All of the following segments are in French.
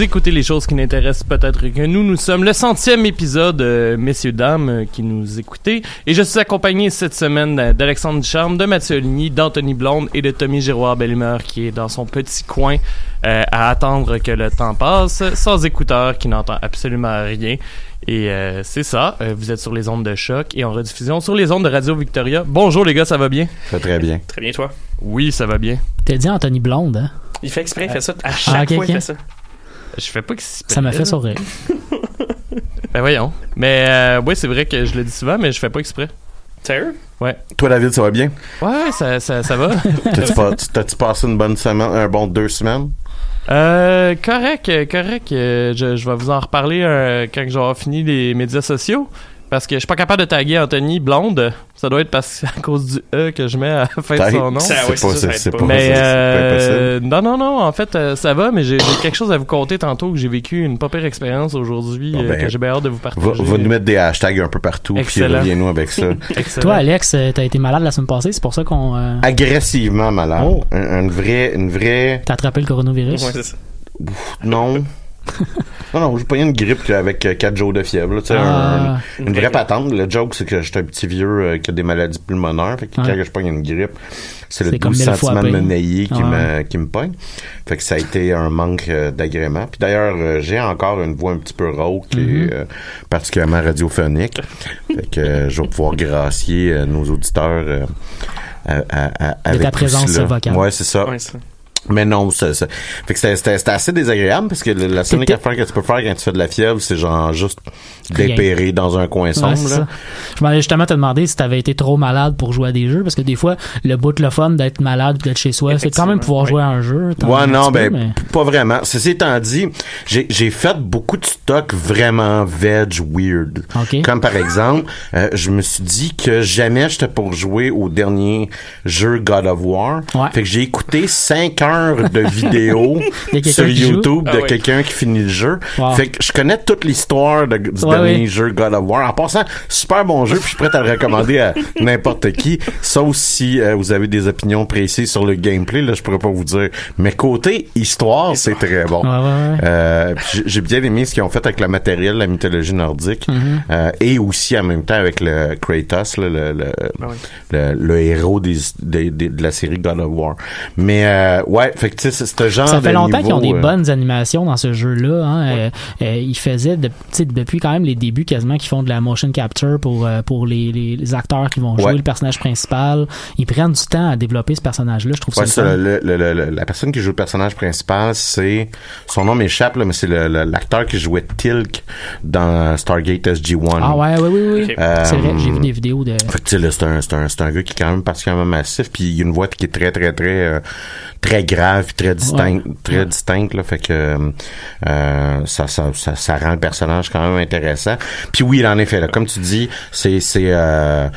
Vous écoutez les choses qui n'intéressent peut-être que nous. Nous sommes le centième épisode, euh, messieurs, dames, euh, qui nous écoutez. Et je suis accompagné cette semaine d'Alexandre Ducharme, de Mathieu Ligny, d'Anthony Blonde et de Tommy Giroir Bellemeur qui est dans son petit coin euh, à attendre que le temps passe, sans écouteurs, qui n'entend absolument rien. Et euh, c'est ça, euh, vous êtes sur les ondes de choc et en rediffusion sur les ondes de Radio Victoria. Bonjour les gars, ça va bien? Ça va très bien. Très bien, toi? Oui, ça va bien. T'as dit Anthony Blonde, hein? Il fait exprès, il fait ça. À chaque ah, okay, fois, okay. il fait ça. Je fais pas que Ça m'a fait sourire. ben voyons. Mais euh, oui, c'est vrai que je le dis souvent, mais je fais pas exprès. Sérieux? Ouais. Toi, David, ça va bien? Ouais, ça, ça, ça va. T'as-tu passé une bonne semaine, un bon deux semaines? Euh, correct, correct. Je, je vais vous en reparler euh, quand j'aurai fini les médias sociaux. Parce que je suis pas capable de taguer Anthony Blonde. Ça doit être parce à cause du E que je mets à la fin de son nom. C'est pas. Mais euh, non, non, non. En fait, euh, ça va, mais j'ai quelque chose à vous conter tantôt que j'ai vécu une pas pire expérience aujourd'hui Bon, euh, ben, que j'ai bien hâte de vous partager. Va, va nous mettre des hashtags un peu partout, puis reviens-nous avec ça. Toi, Alex, t'as été malade la semaine passée, c'est pour ça qu'on. euh, Agressivement malade. Oh. Un, une vraie, une vraie. T'as attrapé le coronavirus? Ouais, c'est ça. Non. non, non, j'ai pas eu une grippe avec 4 jours de fièvre. là, Ah. un- une vraie patente. Le joke, c'est que j'étais un petit vieux euh, qui a des maladies pulmonaires. Fait que quand je pogne une grippe, c'est le C'est comme 12 mille fois sentiments de pire. menaillé qui, me, qui me pogne. Fait que ça a été un manque euh, d'agrément. Puis d'ailleurs, euh, j'ai encore une voix un petit peu rauque Mm-hmm. et euh, particulièrement radiophonique. fait que euh, je vais pouvoir gracier euh, nos auditeurs euh, à- à- à- avec ta présence vocale. Ouais, c'est ça. Ouais, ça. Mais non, ça, ça. Fait que c'était- assez désagréable parce que la seule affaire que tu peux faire quand tu fais de la fièvre, c'est genre juste dépérer dans un coin Ouais, sombre. c'est là. ça. Je m'allais justement te demander si t'avais été trop malade pour jouer à des jeux, parce que des fois, le bout de le fun d'être malade d'être chez soi, c'est quand même pouvoir jouer à un jeu. Ouais, non, peu, ben, mais- pas vraiment. Ceci étant dit, j'ai j'ai fait beaucoup de stocks vraiment veg weird. Ok. Comme par exemple, euh, je me suis dit que jamais j'étais pour jouer au dernier jeu God of War. Ouais. Fait que j'ai écouté 5 heures heures de vidéos sur? YouTube Ah de oui. quelqu'un qui finit le jeu. Wow. Fait que je connais toute l'histoire de- du Ouais, dernier ouais. jeu God of War. En passant, super bon jeu, puis je suis prêt à le recommander à n'importe qui, sauf si euh, vous avez des opinions précises sur le gameplay, là, je pourrais pas vous dire. Mais côté histoire, c'est très bon. Ouais, ouais, ouais. Euh, j'ai- bien aimé ce qu'ils ont fait avec le matériel, la mythologie nordique, Mhm. euh, et aussi en même temps avec le Kratos, là, le, le, Ah le, le héros des, des- des- de la série God of War. Mais euh, ouais, fait que tu sais, c'est ce genre Ça fait de longtemps qu'ils ont des euh, bonnes animations dans ce jeu-là. Hein. Euh, euh, ils faisaient, de, depuis quand même les débuts quasiment, qu'ils font de la motion capture pour, euh, pour les, les, les acteurs qui vont jouer Ouais. le personnage principal. Ils prennent du temps à développer ce personnage-là. Je trouve Ouais, ça ça, le fun. le- le- le- la personne qui joue le personnage principal, c'est son nom m'échappe là, mais c'est le- le- l'acteur qui jouait Tilk dans Stargate SG-1. Ah ouais, oui, oui, oui. Euh, C'est vrai, j'ai vu des vidéos de... Fait que, tu sais, là, c'est un, c'est un, c'est un gars qui est quand même particulièrement massif, puis il y a une voix qui est très, très, très, euh, très grave, puis très distincte, très Ouais. distincte, là. Fait que, euh, ça, ça, ça, ça rend le personnage quand même intéressant. Puis oui, en effet, là, comme tu dis, c'est, c'est, euh,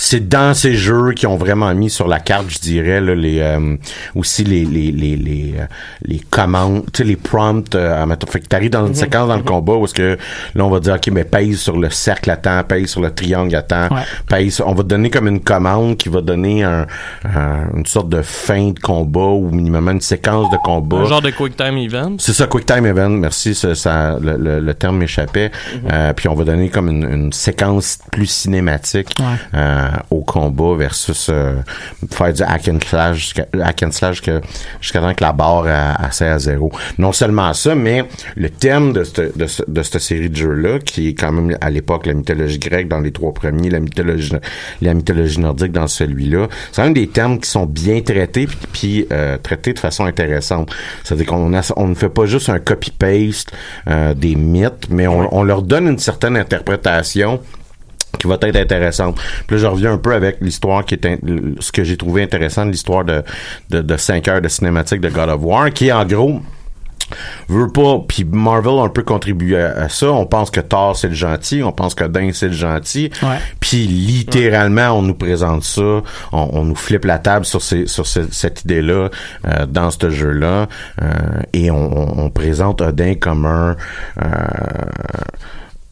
c'est dans ces jeux qui ont vraiment mis sur la carte, je dirais, là, les euh, aussi les les les les, euh, les commandes, tu sais les prompts. Euh, à mettre- fait que t'arrives dans une séquence dans le combat où est-ce que là on va dire ok mais pèse sur le cercle à temps, pèse sur le triangle à temps, Ouais. pèse. On va te donner comme une commande qui va donner un, un- une sorte de fin de combat ou minimum une séquence de combat. Un genre de quick time event. C'est ça, Quick Time Event. Merci, ça, ça- le, le- le terme m'échappait. Euh, puis on va donner comme une, une séquence plus cinématique Ouais. Euh, au combat versus euh, faire du hack and slash jusqu'à hack and slash que- jusqu'à temps que la barre à, à à zéro. Non seulement ça, mais le thème de cette de, ce- de cette série de jeux-là, qui est quand même à l'époque la mythologie grecque dans les trois premiers, la mythologie la mythologie nordique dans celui-là, c'est un des thèmes qui sont bien traités puis, puis, euh, traités de façon intéressante. C'est-à-dire qu'on on ne fait pas juste un copy-paste euh, des mythes, mais on, on leur donne une certaine interprétation qui va être intéressante. Puis là, je reviens un peu avec l'histoire qui est in- ce que j'ai trouvé intéressant de l'histoire de, de, de 5 heures de cinématique de God of War, qui est en gros veut pas puis Marvel a un peu contribué à, à ça. On pense que Thor c'est le gentil on pense que Odin c'est le gentil. Puis littéralement on nous présente ça on, on nous flippe la table sur ces, sur ce- cette idée là dans ce jeu là et on, on- on présente Odin comme un euh,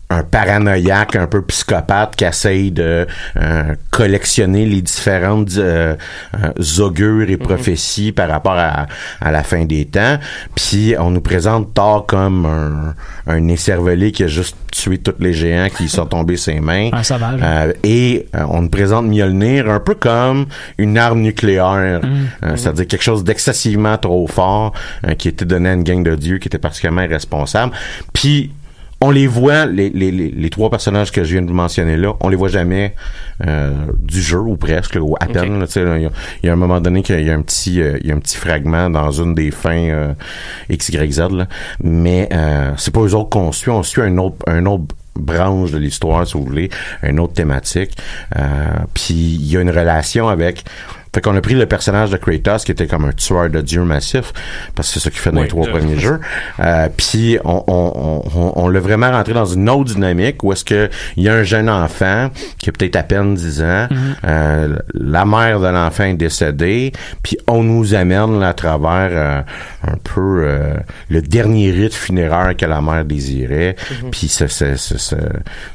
un paranoïaque un peu psychopathe qui essaye de euh, collectionner les différentes euh, euh, augures et prophéties par rapport à, à la fin des temps. Puis on nous présente Thor comme un, un écervelé qui a juste tué tous les géants qui sont tombés ses mains. Un sauvage. Et euh, on nous présente Mjolnir un peu comme une arme nucléaire, Euh, c'est-à-dire quelque chose d'excessivement trop fort qui était donné à une gang de dieux qui était particulièrement irresponsable. Puis on les voit, les, les, les, les trois personnages que je viens de vous mentionner là, on les voit jamais euh, du jeu ou presque, là, ou à peine. là, Il y, a- il y a un moment donné qu'il y a un petit, euh, il y a un petit fragment dans une des fins euh, X, Y, Z, là. mais euh, c'est pas eux autres qu'on suit, on suit un autre, un autre branche de l'histoire, si vous voulez, une autre thématique. Euh, Puis il y a une relation avec. Fait qu'on a pris le personnage de Kratos qui était comme un tueur de dieu massif, parce que c'est ça qu'il fait dans Oui, les trois premiers jeux. Euh, Puis on, on, on, on- on l'a vraiment rentré dans une autre dynamique où est-ce que il y a un jeune enfant qui a peut-être à peine 10 ans, euh, la mère de l'enfant est décédée, puis on nous amène là, à travers euh, un peu euh, le dernier rite funéraire que la mère désirait, puis ce, ce, ce, ce,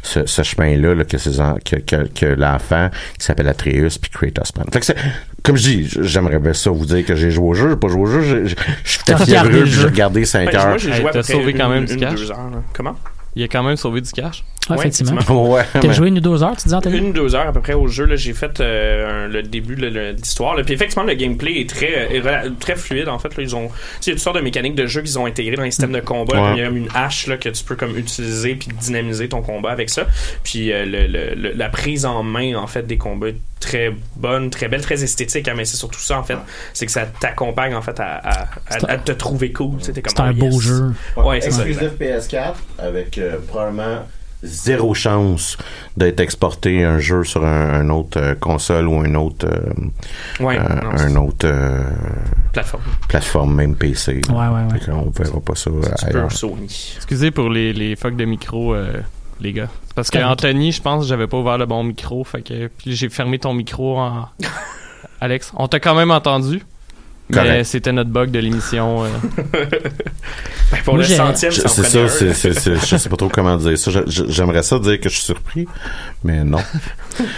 ce- ce chemin-là là, que, que, que, que l'enfant qui s'appelle Atreus puis Kratos prennent. Fait que c'est comme je dis, j'aimerais bien ça vous dire que j'ai joué au jeu, j'ai pas joué au jeu, je suis tout à fait heureux j'ai regardé 5 Ben, heures. moi, j'ai joué à sauvé une, quand même du une, cash. deux heures. là. Comment? Il a quand même sauvé du cash. Ouais, Ouais, effectivement. Ouais, T'as mais- joué une ou deux heures, tu dis, Anthony? Une, deux heures à peu près au jeu. là, J'ai fait euh, un- le début de l'histoire. Puis effectivement, le gameplay est très, euh, est très fluide. En fait, là, ils ont, tu sais, il y a toutes sortes de mécaniques de jeu qu'ils ont intégrées dans les systèmes de combat. Ouais. Il y a une hache là, que tu peux comme utiliser puis dynamiser ton combat avec ça. Puis euh, le- le- le- la prise en main en fait des combats est très bonne, très belle, très esthétique. hein, mais c'est surtout ça en fait, c'est que ça t'accompagne en fait à, à- à- C'est un- à te trouver cool. C'est un oh, beau yes. jeu. Ouais, c'est ça. Exclusif PS4 avec euh, probablement zéro chance d'être exporté un jeu sur un, un autre euh, console ou un autre euh, Ouais, euh, non, un autre euh, plateforme. plateforme même PC. Ouais, ouais, ouais. Fait qu'on verra pas ça ailleurs. Sony. Excusez pour les, les fucks de micro, euh, les gars. Parce que Correct. Anthony, je pense, j'avais pas ouvert le bon micro, fait que puis j'ai fermé ton micro en. Alex, on t'a quand même entendu. Mais c'était notre bug de l'émission. euh. Ben, pour Moi, le centième, ça C'est ça, c'est, c'est- je sais pas trop comment dire ça. J'aimerais ça dire que je suis surpris, mais non.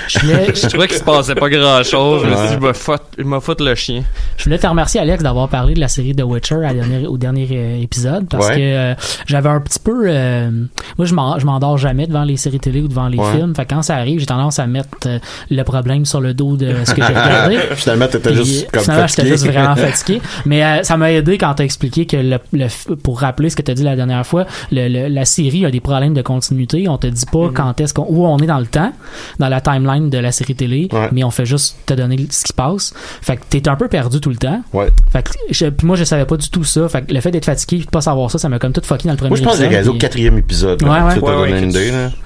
Je voulais, Je trouvais qu'il se passait pas grand chose. Je me suis Ouais. dit, je foutre- vais foutre le chien. je voulais te remercier, Alex, d'avoir parlé de la série The Witcher à la dernière- au dernier euh, épisode parce Ouais. que euh, j'avais un petit peu. euh, moi, je m'en- je m'endors jamais devant les séries télé ou devant les Ouais. films. Fait que quand ça arrive, j'ai tendance à mettre euh, le problème sur le dos de ce que j'ai regardé. Finalement, t'étais juste comme finalement, j'étais fatigué. juste vraiment fatigué. Mais euh, ça m'a aidé quand t'as expliqué que le, le- pour rappeler ce que t'as dit la dernière fois, le, le- la série a des problèmes de continuité. On te dit pas Mm-hmm. quand est-ce qu'on où on est dans le temps, dans la timeline de la série télé, Ouais. mais on fait juste te donner ce qui se passe. Fait que t'es un peu perdu tout le temps. Ouais. Fait que je- puis moi je savais pas du tout ça. Fait que le fait d'être fatigué, et de pas savoir ça, ça m'a comme tout fucké dans le premier Moi, je pense que épisode, réalisé au quatrième épisode. Là, Ouais, que là.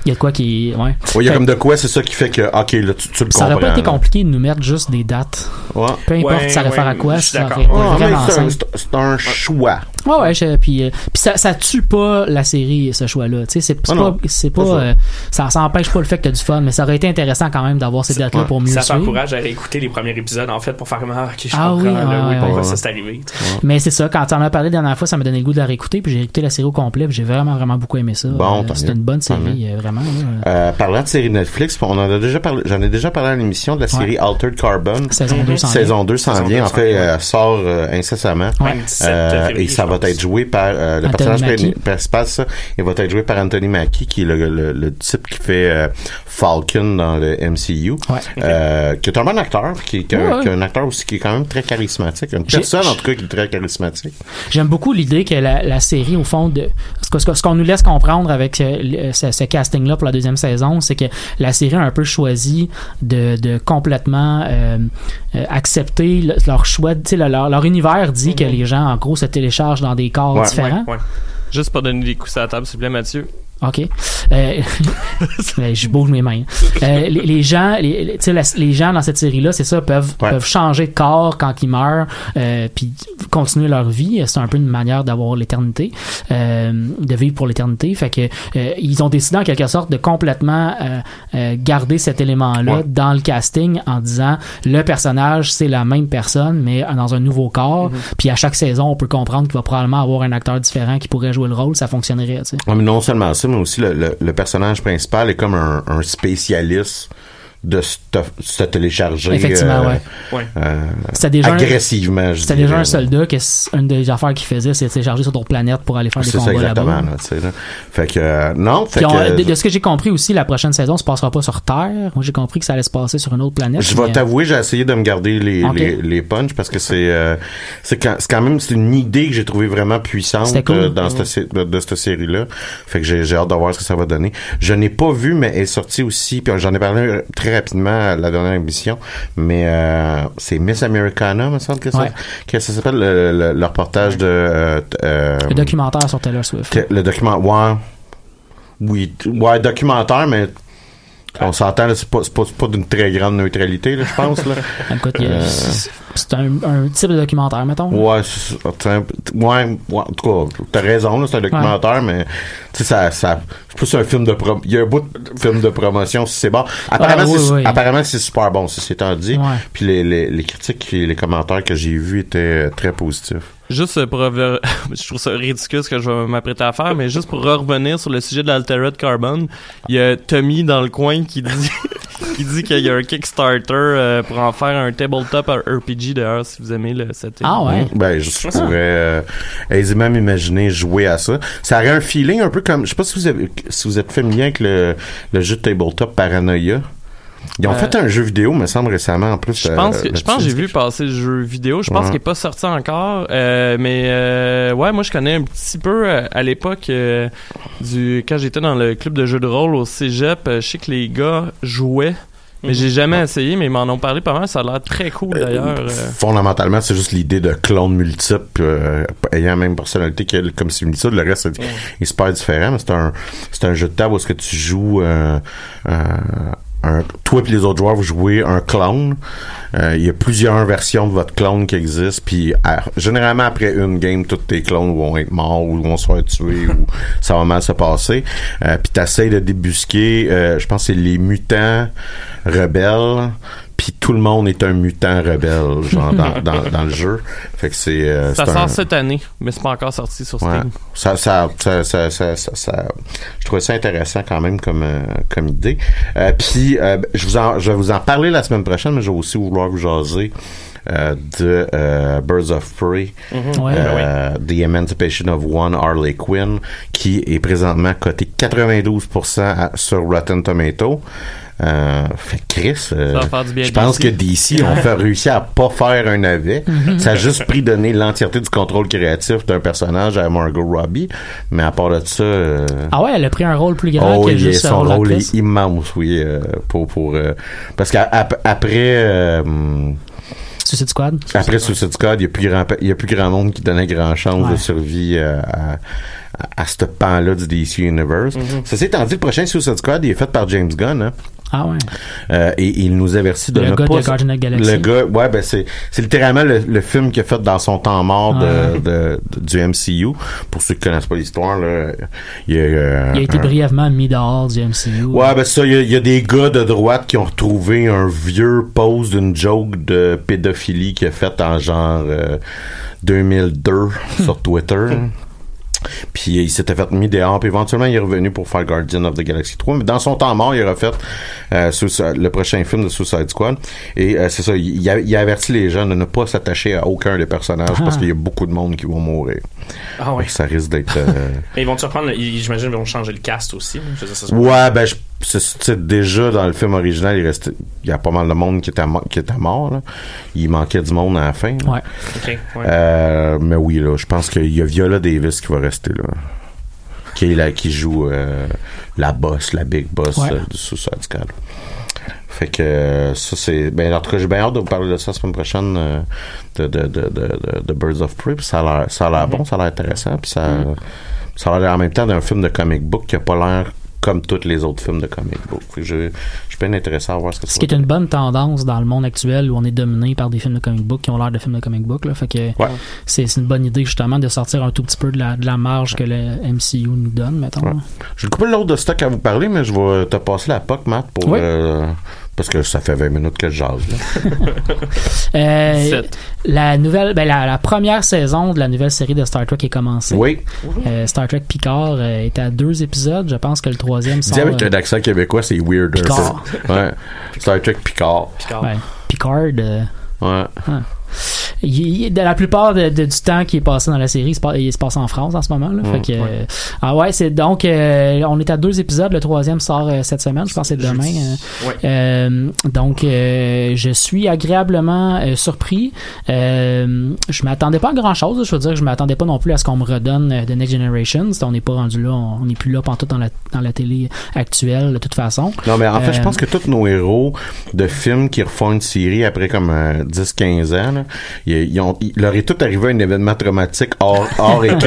Il y a de quoi qui ouais. Ouais, il y a Fait comme de quoi, c'est ça qui fait que, ok, là, tu, tu le ça aurait comprends. pas été compliqué de nous mettre juste des dates. Ouais. Peu importe Ouais, ça réfère ouais, à quoi, je suis d'accord. c'est un- choix. Ouais, ouais, je- puis, euh, puis ça, ça tue pas la série, ce choix-là. Tu sais, c'est c'est Ah pas, c'est pas, euh, ça, ça empêche pas le fait que t'as du fun, mais ça aurait été intéressant quand même d'avoir ces dates-là pour mieux Ça t'encourage à réécouter les premiers épisodes, en fait, pour faire ah, ok, je Ah comprends, oui, là, ouais, oui, ouais, pourquoi ouais. ça s'est arrivé. Mais c'est ça, quand tu en as parlé la dernière fois, ça m'a donné le goût de la réécouter, puis j'ai écouté la série au complet, puis j'ai vraiment, vraiment beaucoup aimé ça. Bon, Euh, c'est une bonne série, euh, vraiment. Euh, parlant de série Netflix, on en a déjà parlé, j'en ai déjà parlé à l'émission de la série Altered Carbon. Saison 2 s'en Saison 2 s'en Saison vient. 2 En fait, vient. Sort euh, incessamment. Ouais. 27 Euh, février, et ça va être joué par euh, le Anthony personnage Mackie. principal, ça, il va être joué par Anthony Mackie, qui est le, le, le type qui fait euh, Falcon dans le MCU, Ouais. euh, qui est un bon acteur, qui, qui, est un- Ouais. qui est un acteur aussi qui est quand même très charismatique, une personne en tout cas qui est très charismatique. J'aime beaucoup l'idée que la, la série, au fond, de ce qu'on nous laisse comprendre avec euh, ce, ce casting-là pour la deuxième saison, c'est que la série a un peu choisi de, de complètement euh, euh, accepter le- leur choix. Leur, leur univers dit que les gens, en gros, se téléchargent dans des corps Ouais. différents. Ouais, ouais. Juste pour donner des coups à la table, s'il vous plaît, Mathieu. OK. Euh, je bouge mes mains. Euh, les, les gens, les, les- tu sais, la- les gens dans cette série-là, c'est ça, peuvent, Ouais. peuvent changer de corps quand ils meurent, euh, puis continuer leur vie. C'est un peu une manière d'avoir l'éternité, euh, de vivre pour l'éternité. Fait que euh, ils ont décidé en quelque sorte de complètement euh, garder cet élément-là Ouais. dans le casting en disant le personnage c'est la même personne mais dans un nouveau corps. Puis à chaque saison, on peut comprendre qu'il va probablement avoir un acteur différent qui pourrait jouer le rôle. Ça fonctionnerait. Ouais, mais non seulement ça, mais aussi le, le, le personnage principal est comme un, un spécialiste de se, télécharger Effectivement, euh, ouais. Ouais. euh, C'était déjà un- agressivement. C'était déjà un soldat que une des affaires qu'il faisait, c'est de télécharger sur d'autres planètes pour aller faire des C'est ça combats exactement. là-bas. Là, tu sais, là. Fait que euh, non, fait Puis on- que de, de ce que j'ai compris aussi, la prochaine saison se passera pas sur Terre. Moi, j'ai compris que ça allait se passer sur une autre planète. je vais t'avouer, j'ai essayé de me garder les, Ok. les, les punchs parce que c'est euh, c'est quand, c'est quand même c'est une idée que j'ai trouvée vraiment puissante cool. euh, dans cette de, de cette série là. Fait que j'ai j'ai hâte de voir ce que ça va donner. Je n'ai pas vu mais elle est sortie aussi puis j'en ai parlé euh, très rapidement la dernière émission mais euh, c'est Miss Americana me semble que ça Ouais. que ça s'appelle le, le, le reportage de euh, t- euh, Le documentaire sur Taylor Swift. le document ouais oui ouais documentaire mais on s'entend là, c'est pas c'est pas, c'est pas d'une très grande neutralité là je pense là Écoute, Euh, c'est c'est un, un type de documentaire, mettons. Ouais, c'est ouais, ouais, en tout cas, t'as raison, là, c'est un documentaire, mais tu sais, ça, ça, c'est plus un film de prom il y a un bout de film de promotion si c'est bon. Apparemment, Ah, oui, c'est, oui. apparemment, c'est super bon, ceci étant dit. Ouais. Puis les, les, les critiques et les commentaires que j'ai vus étaient euh, très positifs. Juste pour revenir, je trouve ça ridicule ce que je vais m'apprêter à faire, mais juste pour revenir sur le sujet de l'altered carbon, il y a Tommy dans le coin qui dit qui dit qu'il y a un Kickstarter euh, pour en faire un tabletop RPG d'ailleurs si vous aimez le setting. Ah ouais? Mmh. Ben, je je pourrais euh, aisément m'imaginer jouer à ça. Ça aurait un feeling un peu comme, je sais pas si vous, avez, si vous êtes familier avec le, le jeu de tabletop Paranoia. Ils ont Euh, fait un jeu vidéo, me semble, récemment, en plus. Je euh, pense que je pense que j'ai vu passer le jeu vidéo. Je pense Ouais. qu'il est pas sorti encore, euh, mais euh, ouais, moi je connais un petit peu euh, à l'époque euh, du quand j'étais dans le club de jeux de rôle au cégep. euh, je sais que les gars jouaient, mais j'ai jamais essayé. Mais ils m'en ont parlé pas mal. Ça a l'air très cool d'ailleurs. euh. Fondamentalement, c'est juste l'idée de clones multiples euh, ayant la même personnalité que comme similitude. Le reste est, est super différent. mais C'est un, c'est un jeu de table où est-ce que tu joues euh, euh, un, toi et les autres joueurs vous jouez un clone. Euh, Il y a plusieurs versions de votre clone qui existent. Puis à- généralement après une game, tous tes clones vont être morts ou vont se faire tuer ou ça va mal se passer. Euh, puis t'essayes de débusquer. euh, je pense que c'est les mutants rebelles. Puis tout le monde est un mutant rebelle, genre dans, dans, dans le jeu. Fait que c'est. euh, Ça sort un- cette année, mais c'est pas encore sorti sur Ouais. Steam. Ça, ça, ça, ça, ça, ça- ça- je trouvais ça intéressant quand même comme, euh, comme idée. Euh, Puis, euh, je, vous en, je vais vous en parler la semaine prochaine, mais je vais aussi vouloir vous jaser euh, de euh, Birds of Prey, Mhm. Ouais. euh, The Emancipation of One, Harley Quinn, qui est présentement coté 92% à- sur Rotten Tomato. Euh, fait Chris, euh, je pense que DC ont fait réussi à pas faire un navet. Mhm. Ça a juste pris donner l'entièreté du contrôle créatif d'un personnage à Margot Robbie, mais à part de ça, euh, Ah ouais, elle a pris un rôle plus grand oh, que juste son rôle est immense, oui, euh, pour pour euh, parce qu'après Suicide Squad? après Suicide Squad, il y a plus grand il y a plus grand monde qui donnait grand chance de survie à, à, à ce pan-là du DC Universe. Mhm. Ceci étant dit, le prochain Suicide Squad il est fait par James Gunn. Hein? Ah ouais. Euh, et il nous avertit de Le ne gars de pas Guardians of the Galaxy. le gars ouais ben c'est c'est littéralement le, le film qu'il a fait dans son temps mort de, Ouais. de- de- du MCU pour ceux qui connaissent pas l'histoire là il y a, euh, Il a été un- brièvement mis dehors du MCU. Ouais, ben ça, il y a- il y, a des gars de droite qui ont retrouvé un vieux post d'une joke de pédophilie qu'il a fait en genre euh, 2002 sur Twitter. Puis il s'était fait mis dehors, puis éventuellement il est revenu pour faire Guardian of the Galaxy 3. Mais dans son temps mort, il a refait euh, le prochain film de Suicide Squad. Et euh, c'est ça, il, il a, il a averti les gens de ne pas s'attacher à aucun des personnages Ah. parce qu'il y a beaucoup de monde qui vont mourir. Ah ouais. Ça risque d'être... euh, Mais ils vont te surprendre, ils- j'imagine qu'ils vont changer le cast aussi. dire, ça Ouais, ben, je- c'est- déjà dans le film original, il restait, il y a pas mal de monde qui était, qui était mort, là. Il manquait du monde à la fin. Ouais. Ouais. Euh, mais oui, là, je pense qu'il y a Viola Davis qui va rester là. Qui est là, qui joue euh, la boss, la big boss Ouais. euh, du Suicide Squad. Fait que ça c'est. Ben en tout cas j'ai bien hâte de vous parler de ça la semaine prochaine euh, de, de, de, de, de- de Birds of Prey. puis ça a l'air ça a l'air bon, ça a l'air intéressant. Puis ça, ça a l'air en même temps d'un film de comic book qui a pas l'air comme tous les autres films de comic book. Je, je suis bien intéressé à voir ce que Ce qui est une bonne tendance dans le monde actuel où on est dominé par des films de comic book qui ont l'air de films de comic book. Là. Fait que Ouais. c'est une bonne idée justement de sortir un tout petit peu de la, de la marge que le MCU nous donne, mettons. Ouais. J'ai le couple l'autre de stock à vous parler, mais je vais te passer la POC, Matt, pour. Oui. euh, parce que ça fait 20 minutes que je jase. là. Euh, la nouvelle, ben, la, la première saison de la nouvelle série de Star Trek est commencée. Oui. Euh, Star Trek Picard euh, est à deux épisodes. Je pense que le troisième Dis avec euh, un accent québécois, c'est weird. un Picard. peu. Ouais. Star Trek Picard. Picard. ouais, Picard. euh, Ouais. Il- il- de la plupart de- de- du temps qui est passé dans la série, il se, passe, il se passe en France en ce moment. Là, fait que, euh, ah ouais, c'est donc euh, on est à deux épisodes. Le troisième sort euh, cette semaine. Je pense que c'est demain. Ouais. Donc je suis agréablement surpris. Je m'attendais pas à grand chose. Je veux dire que je m'attendais pas non plus à ce qu'on me redonne The Next Generation. On n'est pas rendu là. On n'est plus là pantoute dans la dans la télé actuelle de toute façon. Non, mais en fait, je pense que tous nos héros de films qui refont une série après comme euh, 10-15 ans, là, ils, ils ont, leur est tout arrivé un événement traumatique hors, hors écran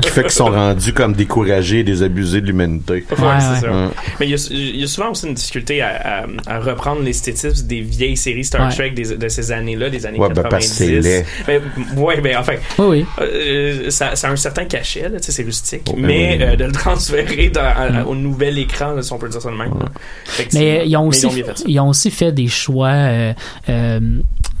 qui fait qu'ils sont rendus comme découragés et désabusés de l'humanité. Ouais, Ouais, c'est ouais. ça. Ouais. Mais il y, a, il y a souvent aussi une difficulté à, à- à reprendre l'esthétisme des vieilles séries Star Ouais. Trek des- de ces années-là, des années Ouais, ben, 90. parce que c'est laid. Mais, ouais, ben enfin, Oui, oui. euh, ça, ça a un certain cachet, là, c'est rustique, Oh, ben mais oui. euh, de le transférer dans- à- au nouvel écran, là, si on peut dire ça de même. là. Effectivement. Mais ils ont aussi, fait ils ont aussi fait des choix, euh, euh,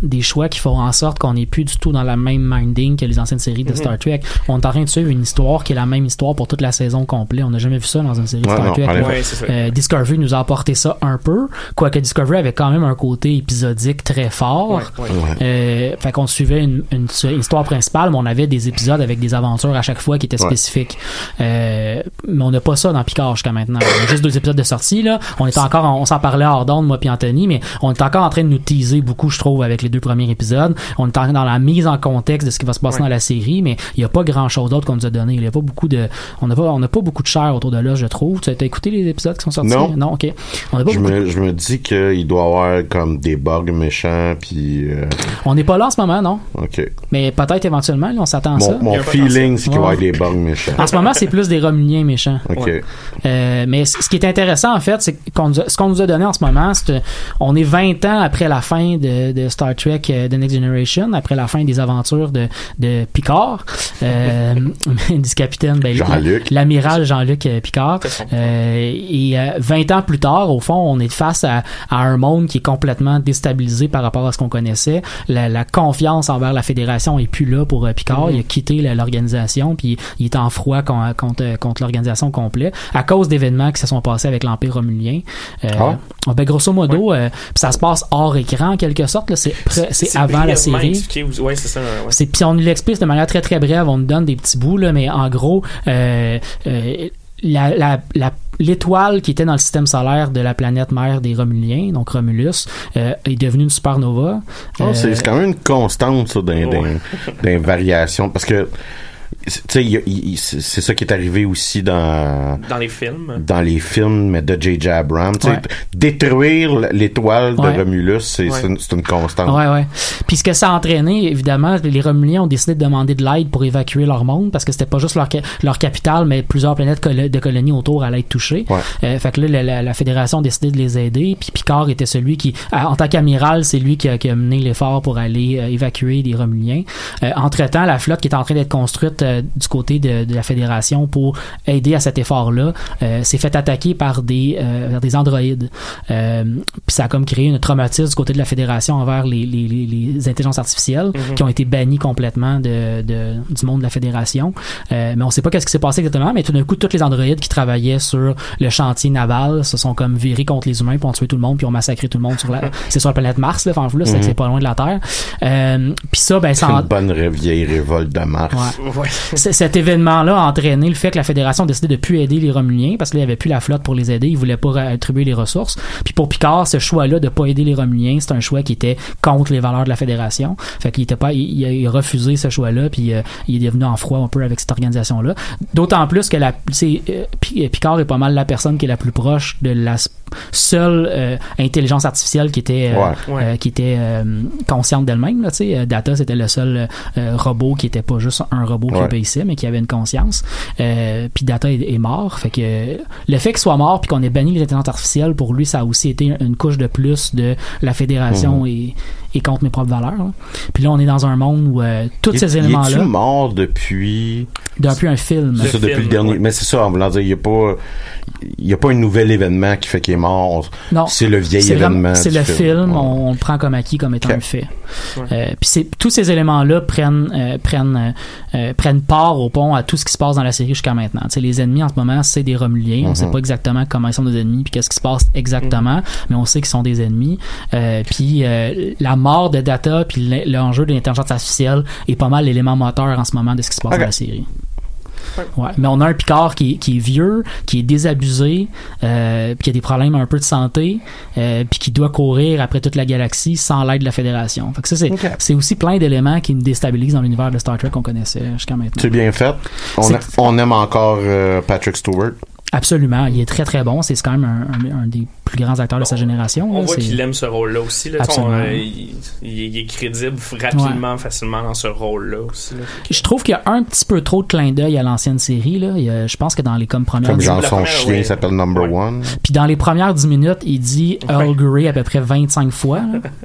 des choix qui font en sorte qu'on n'est plus du tout dans la même minding que les anciennes séries de Mhm. Star Trek. On est en train de suivre une histoire qui est la même histoire pour toute la saison complète. On n'a jamais vu ça dans une série de Ouais, Star non, Trek. Ouais. Euh, Discovery nous a apporté ça un peu, quoique Discovery avait quand même un côté épisodique très fort. Ouais, ouais. Ouais. Euh, fait qu'on suivait une, une, une histoire principale, mais on avait des épisodes avec des aventures à chaque fois qui étaient Ouais. spécifiques. Euh, mais on n'a pas ça dans Picard jusqu'à maintenant. On a juste deux épisodes de sortie là. On est encore, en- on s'en parlait hors d'onde moi puis Anthony, mais on est encore en train de nous teaser beaucoup, je trouve, avec les deux premiers épisodes. On est en- dans la mise en contexte de ce qui va se passer Ouais. dans la série, mais il n'y a pas grand chose d'autre qu'on nous a donné. Il y a pas beaucoup de, on n'a pas, on n'a pas beaucoup de chair autour de là, je trouve. Tu as écouté les épisodes qui sont sortis? Non. Non, ok. On n'a pas Je beaucoup me, je me dis qu'il doit y avoir comme des bugs méchants, puis... euh, On n'est pas là en ce moment, non? OK. Mais peut-être éventuellement, là, on s'attend à ça. Mon, feeling, c'est qu'il va y avoir des bugs méchants. En ce moment, c'est plus des Romuliens méchants. OK. Ouais. Euh, mais ce qui est intéressant, en fait, c'est qu'on nous a- ce qu'on nous a donné en ce moment, c'est on est 20 ans après la fin de, de Star Trek euh, The Next Generation après la fin des aventures de, de Picard, euh, du capitaine ben, l'amiral Jean-Luc euh, Picard. Euh, et euh, 20 ans plus tard, au fond, on est face à, à un monde qui est complètement déstabilisé par rapport à ce qu'on connaissait. La, la confiance envers la fédération est plus là pour euh, Picard. Il a quitté la- l'organisation, puis il est en froid con- contre, contre l'organisation complète à cause d'événements qui se sont passés avec l'Empire romulien. Euh, Ah. ben, grosso modo, euh, puis ça se passe hors écran en quelque sorte. là. C'est c'est avant la série. Ouais, c'est ça. ouais. C'est puis on nous l'explique de manière très très brève, on nous donne des petits bouts là, mais en gros, euh, euh, la, la, la- l'étoile qui était dans le système solaire de la planète mère des Romuliens, donc Romulus, euh, est devenue une supernova. Oh, c'est Euh, c'est quand même une constante, ça, dans, dans- dans les variations. Parce que, tu sais, il y a- il- il- c'est c'est ça qui est arrivé aussi dans, Dans les films. dans les films mais de J.J. Abrams. Tu sais, Ouais. Détruire l'étoile de Ouais. Romulus, c'est c'est une, constante. Ouais, ouais. Puis ce que ça a entraîné, évidemment, les Romuliens ont décidé de demander de l'aide pour évacuer leur monde parce que c'était pas juste leur, leur capitale, mais plusieurs planètes de colonies autour allaient être touchées. Euh, fait que là, la, la- la fédération a décidé de les aider. Puis Picard était celui qui, en tant qu'amiral, c'est lui qui a, qui a mené l'effort pour aller euh, évacuer les Romuliens. Euh, entre-temps, la flotte qui est en train d'être construite euh, du côté de, de la fédération pour aider à cet effort-là euh, s'est fait attaquer par des, euh, par des androïdes. Euh, puis ça a comme créé une traumatisme du côté de la fédération envers les, les, les, les intelligences artificielles Mhm. qui ont été bannies complètement de, de, du monde de la fédération. Euh, mais on sait pas qu'est-ce qui s'est passé exactement, mais tout d'un coup, tous les androïdes qui travaillaient sur le chantier naval se sont comme virés contre les humains, puis ont tué tout le monde, puis ont massacré tout le monde sur la, c'est sur la planète Mars, là, enfin, là, c'est Mhm. c'est pas loin de la Terre. Euh, puis ça, ben, C'est ça, en- une bonne vieille révolte de Mars. Ouais. C- Cet événement-là a entraîné le fait que la fédération a décidé de plus aider les Romuliens parce qu'il n'y avait plus la flotte pour les aider. Ils voulaient pas attribuer les ressources. Puis pour Picard, ce choix-là de pas aider les Romuliens, c'est un choix qui était contre les valeurs de la fédération. Fait qu'il était pas, il, il a, refusé ce choix-là. Puis euh, il est devenu en froid un peu avec cette organisation-là. D'autant plus que la, c'est, euh, Pi- Picard est pas mal la personne qui est la plus proche de la seule euh, intelligence artificielle qui était euh, Ouais. Ouais. euh, qui était euh, consciente d'elle-même. Là, tu sais. Euh, Data, c'était le seul euh, euh, robot qui était pas juste un robot qui Ouais. Obéissait, mais qui avait une conscience. Euh, puis Data est, est mort. Fait que le fait qu'il soit mort puis qu'on ait banni les intelligences artificielles, pour lui, ça a aussi été une couche de plus de la fédération Mhm. et, et contre mes propres valeurs. là. Puis là, on est dans un monde où euh, tous ces il éléments-là, est-tu mort depuis? Depuis un film. C'est ça, depuis le dernier. Mais c'est ça, en voulant dire, il n'y a pas, il y a pas un nouvel événement qui fait qu'il est mort. Non. C'est le vieil événement. C'est le film, Ouais. on, on le prend comme acquis comme étant Ok. un fait. Euh, puis c'est tous ces éléments-là prennent euh, prennent euh, prennent part au pont à tout ce qui se passe dans la série jusqu'à maintenant. Tu sais, les ennemis en ce moment, c'est des Romuliens. On Mhm. sait pas exactement comment ils sont nos ennemis puis qu'est-ce qui se passe exactement, mais on sait qu'ils sont des ennemis. Euh, puis euh, la mort de Data puis l'en- l'enjeu de l'intelligence artificielle est pas mal l'élément moteur en ce moment de ce qui se passe dans la série. Ouais, mais on a un Picard qui, est- qui est vieux, qui est désabusé, euh, puis qui a des problèmes un peu de santé, euh, puis qui doit courir après toute la galaxie sans l'aide de la Fédération. Fait que ça, c'est, c'est aussi plein d'éléments qui nous déstabilisent dans l'univers de Star Trek qu'on connaissait jusqu'à maintenant. C'est bien fait. On, C'est- a- on aime encore euh, Patrick Stewart. Absolument, il est très très bon. C'est quand même un, un- un des plus grands acteurs de sa génération. On là. voit qu'il aime ce rôle-là aussi. Là, Absolument. Euh, il, est crédible rapidement, facilement dans ce rôle-là aussi. là. Je trouve qu'il y a un petit peu trop de clin d'œil à l'ancienne série. Là. Il y a- je pense que dans les comme premières Comme genre son première, chien ouais. s'appelle Number One. Puis dans les premières 10 minutes, il dit Earl Grey à peu près 25 fois.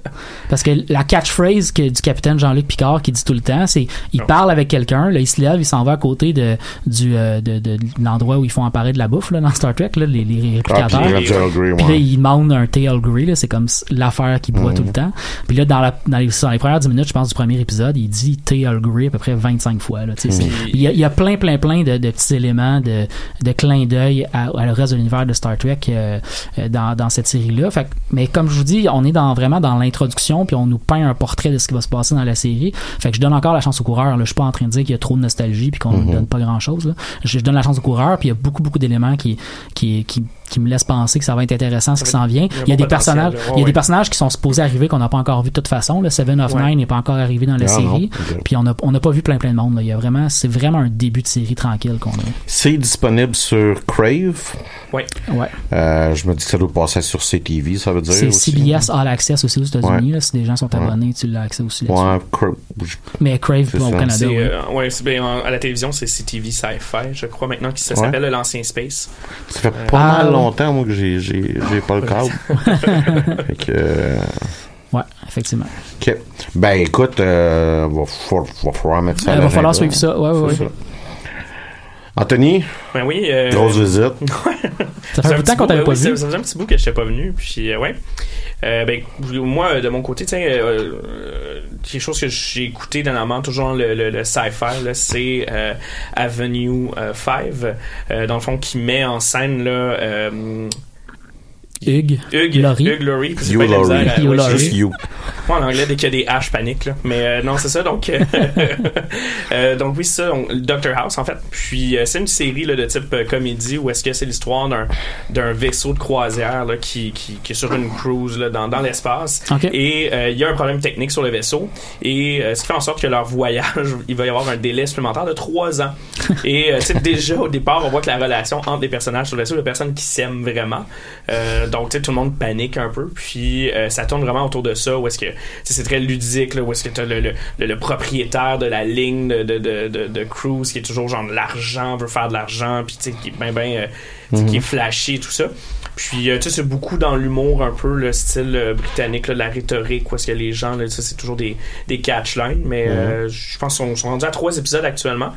Parce que la catchphrase que, du capitaine Jean-Luc Picard qui dit tout le temps, c'est il parle avec quelqu'un, là, il se lève, il s'en va à côté de, du, euh, de, de l'endroit où ils font apparaître de la bouffe là, dans Star Trek, là, les, les réplicateurs. Ah, puis Grey, là, ouais. il demande un Earl Grey, c'est comme l'affaire qu'il boit Mhm. tout le temps. Puis là, dans, la, dans, les, dans les premières 10 minutes, je pense, du premier épisode, il dit Earl Grey à peu près 25 fois. Là, Mhm. il, y a, il y a plein, plein, plein de, de petits éléments de, de clin d'œil à, à le reste de l'univers de Star Trek euh, euh, dans, dans cette série-là. Mais comme je vous dis, on est dans, vraiment dans l'introduction, puis on nous peint un portrait de ce qui va se passer dans la série. Fait que je donne encore la chance au coureur. Là. Je suis pas en train de dire qu'il y a trop de nostalgie puis qu'on ne Mhm. donne pas grand-chose. Je, je donne la chance au coureur, puis il y a beaucoup, beaucoup d'éléments qui, qui, qui, qui me laissent penser que ça va être intéressant ce qui s'en vient. il y a Il y a bon des personnages, là. il y a des personnages qui sont supposés arriver qu'on n'a pas encore vu de toute façon. Le Seven of Ouais. Nine n'est pas encore arrivé dans la série. Puis on n'a on pas vu plein plein de monde. là. Il y a vraiment, c'est vraiment un début de série tranquille qu'on a. C'est disponible sur Crave. Ouais. Ouais. Euh, je me dis que ça doit passer sur CTV, ça veut dire. C'est aussi. CBS All Access aussi aux États-Unis. Ouais. là. Si des gens sont Ouais. abonnés, tu l'as accès aussi là-dessus. Mais Crave C'est pas au. Canada. Ouais. euh, bien, en- à la télévision, c'est CTV Sci-Fi, je crois maintenant, qui s'appelle l'ancien Space. Ça fait Euh, pas Ah, mal. Longtemps, moi, que j'ai, j'ai, j'ai pas le câble. fait que, euh, Ouais, effectivement. OK. Ben, écoute, euh, va, fa- va falloir mettre ça Euh, à va l'agenda. falloir suivre ça. Ouais, ouais, C'est ouais. ça. Anthony, Ben oui. euh, grosse visite. Ça fait un bout de temps qu'on t'avait pas oui, ça- vu. Ça faisait un petit bout que je n'étais pas venu. Puis, euh, ouais. Euh, ben, moi, de mon côté, tu sais, euh, euh, quelque chose que j'ai écouté dernièrement, toujours le, le, le sci-fi, là, c'est euh, Avenue 5, euh, dans le fond, qui met en scène là, euh, Hugues. Hugues Laurie. Hugues Laurie. j'ai pas Laurie. misère à- You ouais, Laurie. juste you. moi, en anglais, dès qu'il y a des H, panique, là. Mais euh, non, c'est ça. Donc, euh, euh, donc oui, c'est ça. donc, Doctor House, en fait. Puis, euh, c'est une série là, de type euh, comédie où est-ce que c'est l'histoire d'un, d'un vaisseau de croisière là, qui, qui, qui est sur une cruise là, dans, dans l'espace. Et euh, il y a un problème technique sur le vaisseau. Et euh, ce qui fait en sorte que leur voyage, il va y avoir un délai supplémentaire de trois ans. Et euh, tu sais, déjà, au départ, on voit que la relation entre les personnages sur le vaisseau, il y a personne qui s'aime vraiment. Donc, tu sais, tout le monde panique un peu. Puis, euh, ça tourne vraiment autour de ça, où est-ce que c'est très ludique, là, où est-ce que tu as le, le, le- le propriétaire de la ligne de, de, de, de, de cruise qui est toujours genre de l'argent, veut faire de l'argent, puis tu sais, qui est ben, ben, euh, qui est flashy, tout ça. Puis, euh, tu sais, c'est beaucoup dans l'humour, un peu le style euh, britannique, là, de la rhétorique, où est-ce que les gens, là, c'est toujours des, des catchlines, mais euh, je pense qu'on sont rendus à trois épisodes actuellement.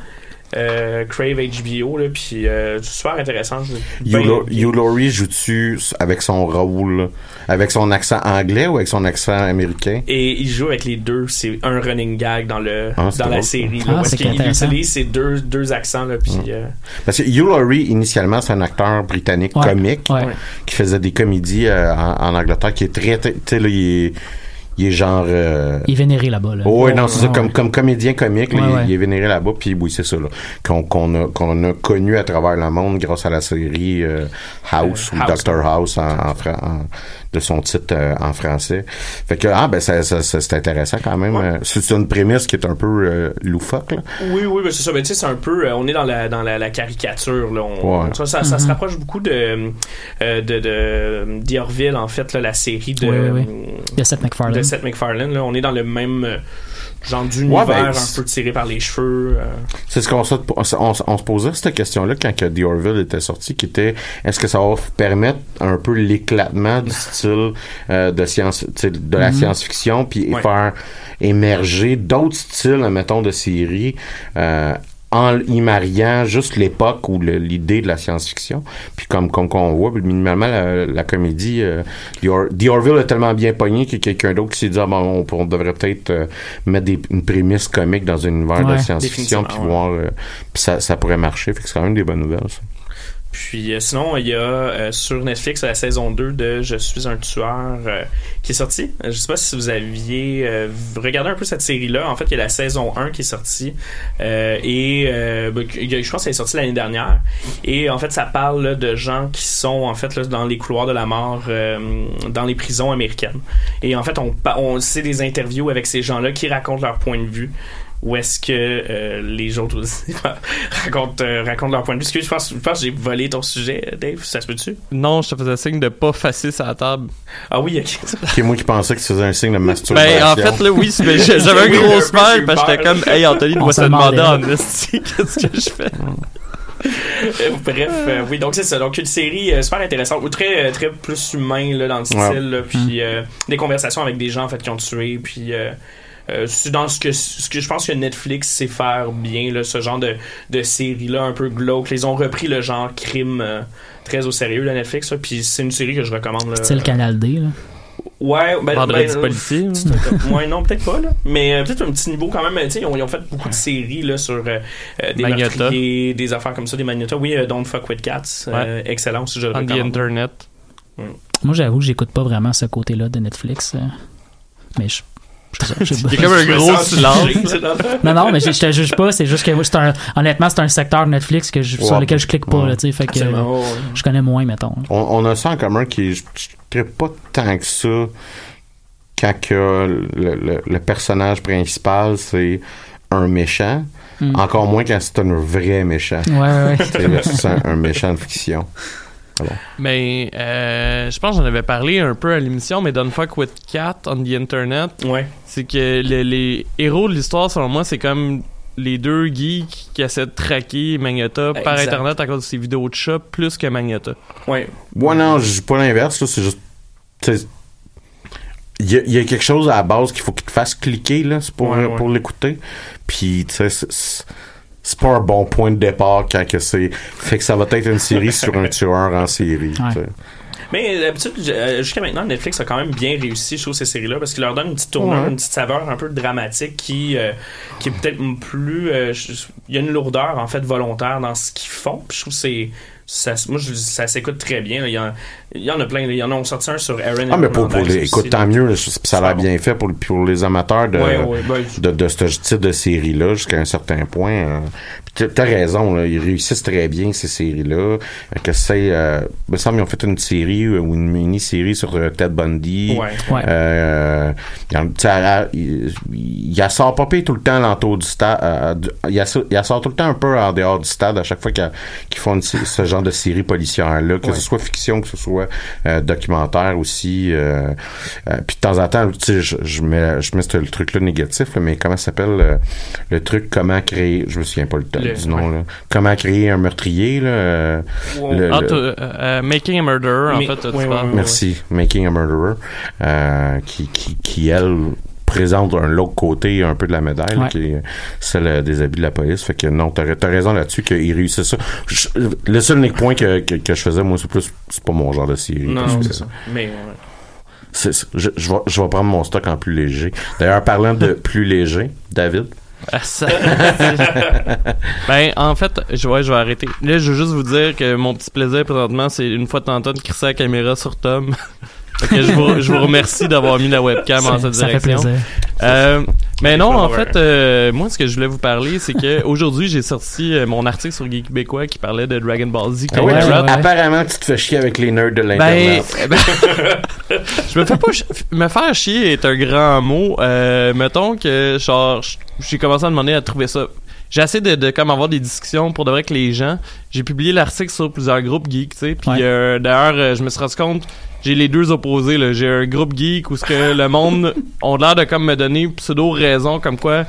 Euh, Crave HBO, là, puis euh, c'est super intéressant. You Laurie joue-tu avec son rôle, avec son accent anglais ou avec son accent américain? Et il joue avec les deux, c'est un running gag dans le Ah, dans la série. Ah, Là, c'est qu'il intéressant. utilise ces deux, deux accents là, puis euh, Parce que Hugh Laurie, initialement, c'est un acteur britannique Ouais. comique Ouais. qui faisait des comédies euh, en, en Angleterre, qui est très, très- tu sais, là, il est, il est genre... euh, Il est vénéré là-bas. Là. Oh, ouais, non, c'est ça, comme, ouais. comme comédien comique, là, Ouais, il, ouais. il est vénéré là-bas, puis oui, c'est ça, là, qu'on qu'on a, qu'on a connu à travers le monde grâce à la série euh, House, Euh, ou House. Doctor House, en, en, de son titre euh, en français. Fait que, ah, ben, ça, ça, ça, c'est intéressant quand même. Ouais. Euh, C'est une prémisse qui est un peu euh, loufoque, là. Oui, oui, ben, c'est ça. Ben, tu sais, c'est un peu. euh, on est dans la, dans la, la caricature. Là. On- Ouais. Ça, ça, ça se rapproche beaucoup de, euh, de, de d'Yorville, en fait, là, la série de, Oui, oui, euh, De Seth MacFarlane. Seth MacFarlane. Là. On est dans le même euh, genre d'univers Ouais, ben, un peu tiré par les cheveux. euh. C'est ce qu'on se, on, on- se posait cette question-là quand que The Orville était sorti, qui était est-ce que ça va permettre un peu l'éclatement du style euh, de science, de la Mhm. science-fiction, puis Ouais. faire émerger d'autres styles, mettons, de séries. euh, en y mariant juste l'époque ou l'idée de la science-fiction. Puis comme comme qu'on voit, minimalement, la, la comédie, euh, The, Or- The Orville est tellement bien pogné qu'il y a quelqu'un d'autre qui s'est dit, ah, bon, on, on devrait peut-être euh, mettre des- une prémisse comique dans un univers de science-fiction, puis voir, euh, puis ça, ça pourrait marcher. Fait que c'est quand même des bonnes nouvelles, ça. Puis euh, sinon, il y a euh, sur Netflix la saison 2 de Je suis un tueur euh, qui est sortie. Euh, Je sais pas si vous aviez euh, regardé un peu cette série-là. En fait, il y a la saison 1 qui est sortie. euh, et ben, je pense qu'elle est sortie l'année dernière. Et en fait, ça parle là, de gens qui sont en fait là, dans les couloirs de la mort dans les prisons américaines. Et en fait, on, on c'est des interviews avec ces gens-là qui racontent leur point de vue ou est-ce que euh, les autres aussi racontent, euh, racontent leur point de vue? Parce que je pense, je pense que j'ai volé ton sujet, Dave. Ça se peut-tu? Non, je te faisais signe de pas fasser sur la table. Ah oui, ok. Qui est moi qui pensais que tu faisais un signe de masturbation. Ben, en fait, là, oui, c'est- mais j'avais un gros smile parce que j'étais comme, hey, Anthony On doit se demander demandait. en esti, qu'est-ce que je fais? Euh, Bref, euh, oui, donc c'est ça. Donc une série euh, super intéressante, ou très, très plus humain là, dans le style, Ouais. là, puis euh, des conversations avec des gens en fait qui ont tué, puis euh, c'est dans ce que ce que je pense que Netflix sait faire bien là, ce genre de, de série là un peu glauque. Ils ont repris le genre crime euh, très au sérieux là, Netflix, là, puis c'est une série que je recommande. Là. Style Canal D. Là. Ouais, ben, Vendredi ben, policier. ouais, non, peut-être pas, là. Mais euh, peut-être un petit niveau quand même. Ils ont, ils ont fait beaucoup de séries, là, sur euh, des des affaires comme ça, des magnétas. Oui, euh, Don't Fuck With Cats. euh, excellent aussi, je le On the recommande. internet. Moi, j'avoue que j'écoute pas vraiment ce côté-là de Netflix. euh, Mais je. a comme un gros silence. C'est Non, non, mais je, je te juge pas. C'est juste que moi, c'est un, honnêtement, c'est un secteur de Netflix que je- sur lequel je clique pas. Ouais. Là, fait que, ouais. je connais moins, mettons. on, on a ça en commun qui je ne pas tant que ça quand que le, le- le personnage principal c'est un méchant. Mm. Encore moins quand c'est un vrai méchant. Ouais, ouais, ouais. C'est c'est un méchant de fiction. Mais euh, je pense que j'en avais parlé un peu à l'émission, mais Don't Fuck With Cat on the Internet, Ouais. c'est que le- les héros de l'histoire, selon moi, c'est comme les deux geeks qui essaient de traquer Magneta par Exact. Internet à cause de ses vidéos de chat plus que Magneta. Ouais. Ouais, non, je dis pas l'inverse, là, c'est juste. tu sais, il y, a- il y a quelque chose à la base qu'il faut qu'il te fasse cliquer là, c'est pour, Ouais, ouais. pour l'écouter. Puis, tu sais, c'est- pas un bon point de départ quand que c'est. Fait que ça va être une série sur un tueur en série. Mais d'habitude, j- euh, jusqu'à maintenant, Netflix a quand même bien réussi, je trouve, ces séries-là, parce qu'il leur donne une petite tournure, Ouais. une petite saveur un peu dramatique qui, euh, qui est peut-être plus. euh, je- Il y a une lourdeur, en fait, volontaire dans ce qu'ils font. Puis je trouve que c'est. Ça, moi, je- ça s'écoute très bien. là. Il y, en, il y en a plein. Il y en a sorti un sur Aaron Ah, mais pour, pour les, écoute, tant mieux, là, ça a l'air bien fait pour, pour les amateurs de, Ouais, ouais, ben, de, de ce type de série-là jusqu'à un certain point. Puis t'as- raison, là, ils réussissent très bien ces séries-là. Euh, Que c'est, euh, il me semble qu'ils ont fait une série ou une mini-série sur euh, Ted Bundy. Ouais. Ouais. Euh, il, il, il sort pas pire tout le temps à l'entour du stade. euh, il, sort- il la sort tout le temps un peu en dehors du stade à chaque fois qu'il- qu'ils font une ce genre de série policière-là, que Ouais. ce soit fiction, que ce soit euh, documentaire aussi. euh, euh, puis de temps en temps, tu sais, je, je mets, je mets ce le truc-là négatif, là, mais comment ça s'appelle le truc comment créer, je me souviens pas le, Le- du nom, ouais. là. comment créer un meurtrier, là. le- Ah, le- t'as, Making a Murderer, en fait, parles. ouais, Merci. Making a Murderer, euh, qui, qui, qui, elle, présente un l'autre côté un peu de la médaille, Ouais. qui est celle euh, des habits de la police. Fait que non, t'as as raison là-dessus qu'ils réussissent ça. Je- le seul unique point que, que, que je faisais, moi, c'est plus, c'est pas mon genre de série. Non, c'est ça. Mais. ouais. je, je, vais, je vais prendre mon stock en plus léger. D'ailleurs, parlant de plus léger, David? Ah, ça- ben, en fait, je, ouais, je vais arrêter. Là, je veux juste vous dire que mon petit plaisir présentement, c'est une fois temps de crisser la caméra sur Tom. Que je, vous, je vous remercie d'avoir mis la webcam en cette ça fait direction. Euh, mais non, en fait, euh, moi, ce que je voulais vous parler, c'est que aujourd'hui, j'ai sorti euh, mon article sur Geek Québécois qui parlait de Dragon Ball Z. Ah ouais, ouais, tu- ouais, ouais. Apparemment, tu te fais chier avec les nerds de Ben, l'Internet. ben, je me fais pas ch- me faire chier est un grand mot. Euh, mettons que genre j'ai commencé à demander à trouver ça. J'ai essayé de, de comme avoir des discussions pour de vrai que les gens. J'ai publié l'article sur plusieurs groupes geeks, tu sais. Puis Ouais. euh, d'ailleurs, euh, je me suis rendu compte, j'ai les deux opposés. là. J'ai un groupe geek où ce que le monde ont l'air de comme me donner pseudo raison comme quoi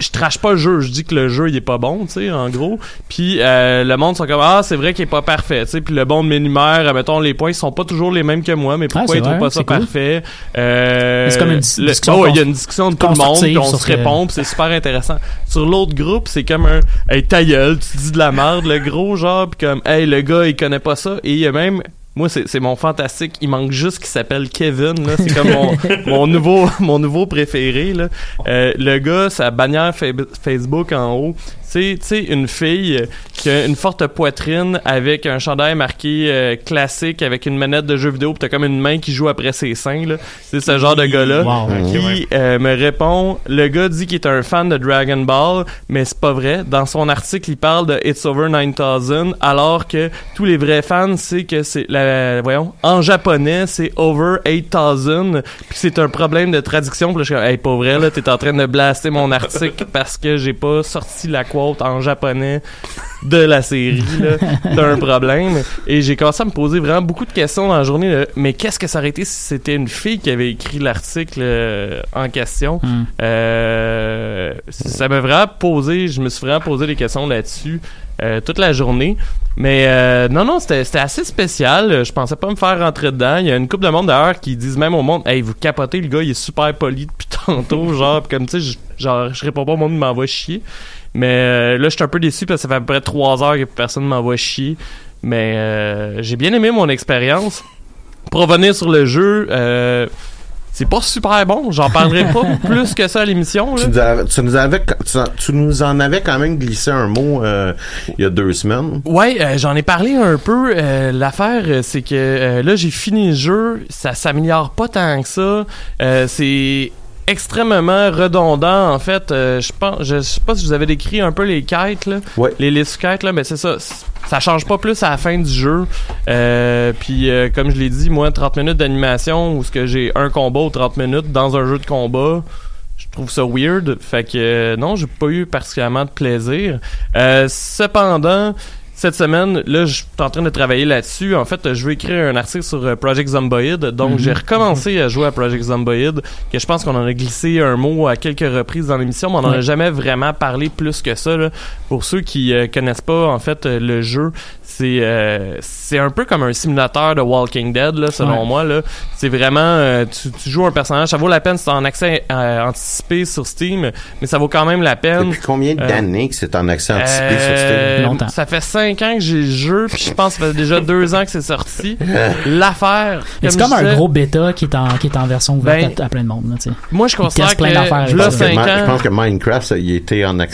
je trache pas le jeu, je dis que le jeu il est pas bon, tu sais, en gros. Puis euh, le monde sont comme ah c'est vrai qu'il est pas parfait, tu sais. Puis le monde m'énumère, mettons les points ils sont pas toujours les mêmes que moi, mais pourquoi c'est ils trouvent pas ça cool. parfait? Euh, c'est comme une le- discussion oh, il y a une discussion de tout le monde, puis on se que- répond, puis c'est super intéressant. Sur l'autre groupe, c'est comme un hey ta gueule, tu dis de la merde, le gros genre, puis comme hey le gars il connaît pas ça, et il y a même moi, c'est mon fantastique. Il manque juste qu'il s'appelle Kevin. C'est comme mon, mon nouveau mon nouveau préféré. Là. Euh, le gars, sa bannière fa- Facebook en haut, tu sais une fille qui a une forte poitrine avec un chandail marqué euh, classique avec une manette de jeu vidéo. Puis t'as comme une main qui joue après ses seins. là. C'est ce genre de gars-là Wow. qui euh, me répond. Le gars dit qu'il est un fan de Dragon Ball, mais c'est pas vrai. Dans son article, il parle de It's Over 9000, alors que tous les vrais fans, c'est que c'est la, voyons, en japonais, c'est Over 8000, puis c'est un problème de traduction. Puis là, je suis comme, hey, pas vrai, là, t'es en train de blaster mon article parce que j'ai pas sorti la en japonais de la série, là. T'as un problème. Et j'ai commencé à me poser vraiment beaucoup de questions dans la journée, là. Mais qu'est-ce que ça aurait été si c'était une fille qui avait écrit l'article euh, en question? Hmm. Euh, ça m'a vraiment posé, je me suis vraiment posé des questions là-dessus euh, toute la journée. Mais non, non, c'était assez spécial. Je pensais pas me faire rentrer dedans. Il y a une couple de monde d'ailleurs qui disent même au monde Hey, vous capotez, le gars, il est super poli depuis tantôt. genre, comme tu sais, je- genre, je réponds pas au monde, il m'envoie chier. Mais euh, là, je suis un peu déçu parce que ça fait à peu près trois heures que personne m'envoie chier. Mais euh, j'ai bien aimé mon expérience. Pour revenir sur le jeu, euh, c'est pas super bon. J'en parlerai pas plus que ça à l'émission. là. Tu nous, avais- tu nous avais- tu- tu nous en avais quand même glissé un mot euh, il y a deux semaines. Ouais, euh, j'en ai parlé un peu. Euh, L'affaire, c'est que euh, là, j'ai fini le jeu. Ça s'améliore pas tant que ça. Euh, c'est extrêmement redondant en fait Euh, je pense je sais pas si vous avez décrit un peu les quêtes là Ouais. les listes quêtes là mais c'est ça ça change pas plus à la fin du jeu Euh, puis euh, comme je l'ai dit moi 30 minutes d'animation où ce que j'ai un combat ou 30 minutes dans un jeu de combat je trouve ça weird. Fait que euh, non, j'ai pas eu particulièrement de plaisir. Euh, cependant, cette semaine, là, je suis en train de travailler là-dessus. En fait, je veux écrire un article sur euh, Project Zomboid. Donc, Mhm. j'ai recommencé à jouer à Project Zomboid, que je pense qu'on en a glissé un mot à quelques reprises dans l'émission, mais on n'en a jamais vraiment parlé plus que ça. là. Pour ceux qui euh, connaissent pas, en fait, euh, le jeu, c'est euh, c'est un peu comme un simulateur de Walking Dead là selon Ouais. moi là c'est vraiment euh, tu, tu joues un personnage ça vaut la peine c'est en accès euh, anticipé sur Steam mais ça vaut quand même la peine Depuis combien Euh, d'années que c'est en accès anticipé euh, sur Steam? Ça fait 5 ans que j'ai le jeu, puis je pense que ça fait déjà 2 ans que c'est sorti. L'affaire. C'est comme un gros bêta qui est en, qui est en version ouverte Ben, à, à plein de monde. Là. Moi, je considère que. Je pense, que, 5 Ma- je ans, pense que Minecraft, il était en, en,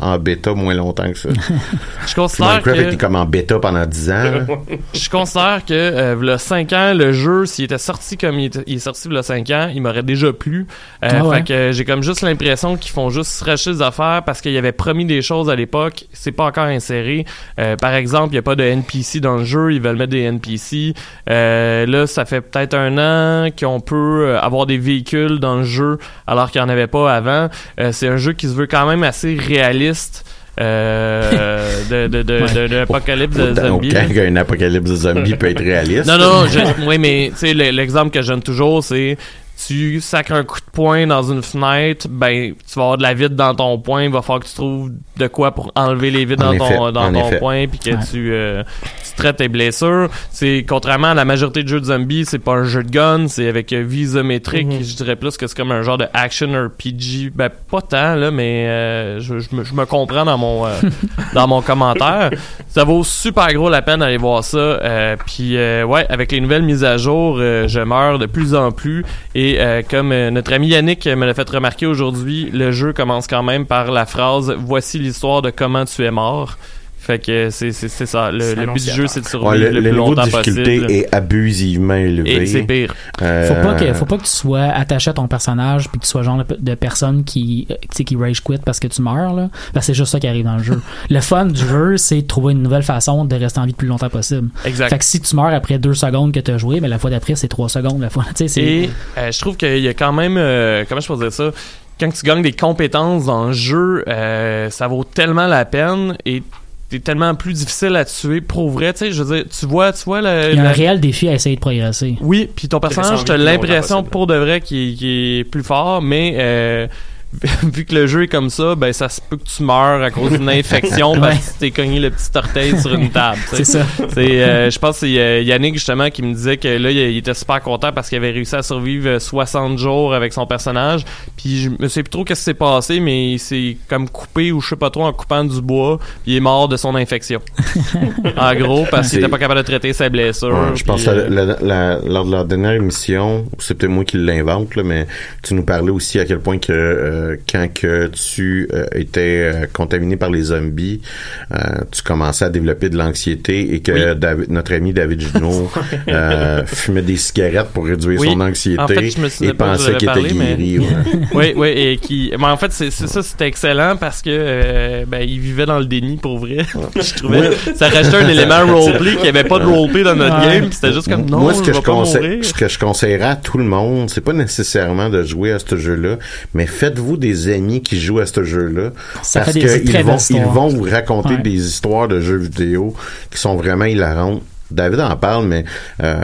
en bêta moins longtemps que ça. je considère Minecraft que était comme en bêta pendant 10 ans. je considère que euh, v'là 5 ans, le jeu, s'il était sorti comme il, était- il est sorti v'là 5 ans, il m'aurait déjà plu. Euh, Ah ouais. Fait que euh, j'ai comme juste l'impression qu'ils font juste se racheter des affaires parce qu'il y avait promis des choses à l'époque, c'est pas encore inséré. Euh, par exemple, il y a pas de NPC dans le jeu, ils veulent mettre des NPC. Euh, là, ça fait peut-être un an qu'on peut avoir des véhicules dans le jeu alors qu'il n'y en avait pas avant. Euh, c'est un jeu qui se veut quand même assez réaliste. Euh, de, de, de, de, de l'apocalypse de zombies. autant qu'un apocalypse de zombies peut être réaliste. Non, non, je- oui, mais tu sais, le- l'exemple que je donne toujours, c'est tu sacres un coup de poing dans une fenêtre, ben tu vas avoir de la vide dans ton poing, il va falloir que tu trouves de quoi pour enlever les vides En dans effet, ton dans ton effet. poing puis que Ouais. tu euh, tu traites tes blessures. C'est contrairement à la majorité de jeux de zombies, c'est pas un jeu de gun, c'est avec euh, vie isométrique, Mhm. je dirais plus que c'est comme un genre de action RPG. Ben pas tant là, mais euh, je, je me, je me comprends dans mon euh, dans mon commentaire. Ça vaut super gros la peine d'aller voir ça. Euh, puis euh, ouais, avec les nouvelles mises à jour, euh, je meurs de plus en plus. Et euh, comme notre ami Yannick me l'a fait remarquer aujourd'hui, le jeu commence quand même par la phrase "Voici l'histoire de comment tu es mort". Fait que c'est ça. Le, but du jeu, c'est de survivre Ouais, le, le, le plus niveau de longtemps difficulté possible. est abusivement élevé. Et c'est pire. Euh, Faut pas que faut pas que tu sois attaché à ton personnage puis que tu sois le genre de, personne qui euh, tu sais qui rage quit parce que tu meurs là. Parce que c'est juste ça qui arrive dans le jeu. le fun du jeu, c'est de trouver une nouvelle façon de rester en vie le plus longtemps possible. Exact. Fait que si tu meurs après deux secondes que tu as joué, mais la fois d'après c'est trois secondes la fois. Tu sais c'est Et euh, je trouve qu'il y a quand même, euh, comment je peux dire ça, quand tu gagnes des compétences dans le jeu, euh, ça vaut tellement la peine et t'es tellement plus difficile à tuer pour vrai. Tu sais, je veux dire, tu vois, tu vois le, il y a la- un réel défi à essayer de progresser. Oui, puis ton personnage, t'as l'impression pour de vrai qu'il qu'il est plus fort, mais euh, vu que le jeu est comme ça, ben ça se peut que tu meurs à cause d'une infection parce Ouais. que tu t'es cogné le petit orteil sur une table. C'est ça. C'est, euh, je pense que c'est euh, Yannick justement qui me disait que là il, il était super content parce qu'il avait réussi à survivre euh, 60 jours avec son personnage. Puis je me sais plus trop qu'est-ce qui s'est passé, mais il s'est comme coupé ou je sais pas trop en coupant du bois. Puis il est mort de son infection. en gros parce qu'il était pas capable de traiter sa blessure. Ouais, je pense que euh, la- la- la- lors de la dernière émission, c'est peut-être moi qui l'invente, là, mais tu nous parlais aussi à quel point que euh, quand que tu euh, étais euh, contaminé par les zombies, euh, tu commençais à développer de l'anxiété et que Oui. David- notre ami David Junot euh, fumait des cigarettes pour réduire Oui. son anxiété En fait, je me souvenais et pensait qu'il était mais- guéri. ouais. oui, oui, et qui. Mais en fait, c'est ça, c'était excellent parce que euh, ben, il vivait dans le déni pour vrai. je trouvais ça rajoutait un élément roleplay qu'il n'y avait pas de roleplay dans notre Ouais. game. C'était juste comme non, Moi, ce que je conseille, ce que je conseillerais à tout le monde, c'est pas nécessairement de jouer à ce jeu-là, mais faites-vous des amis qui jouent à ce jeu-là? Parce qu'ils vont, ils vont vous raconter Ouais. des histoires de jeux vidéo qui sont vraiment hilarantes. David en parle, mais euh,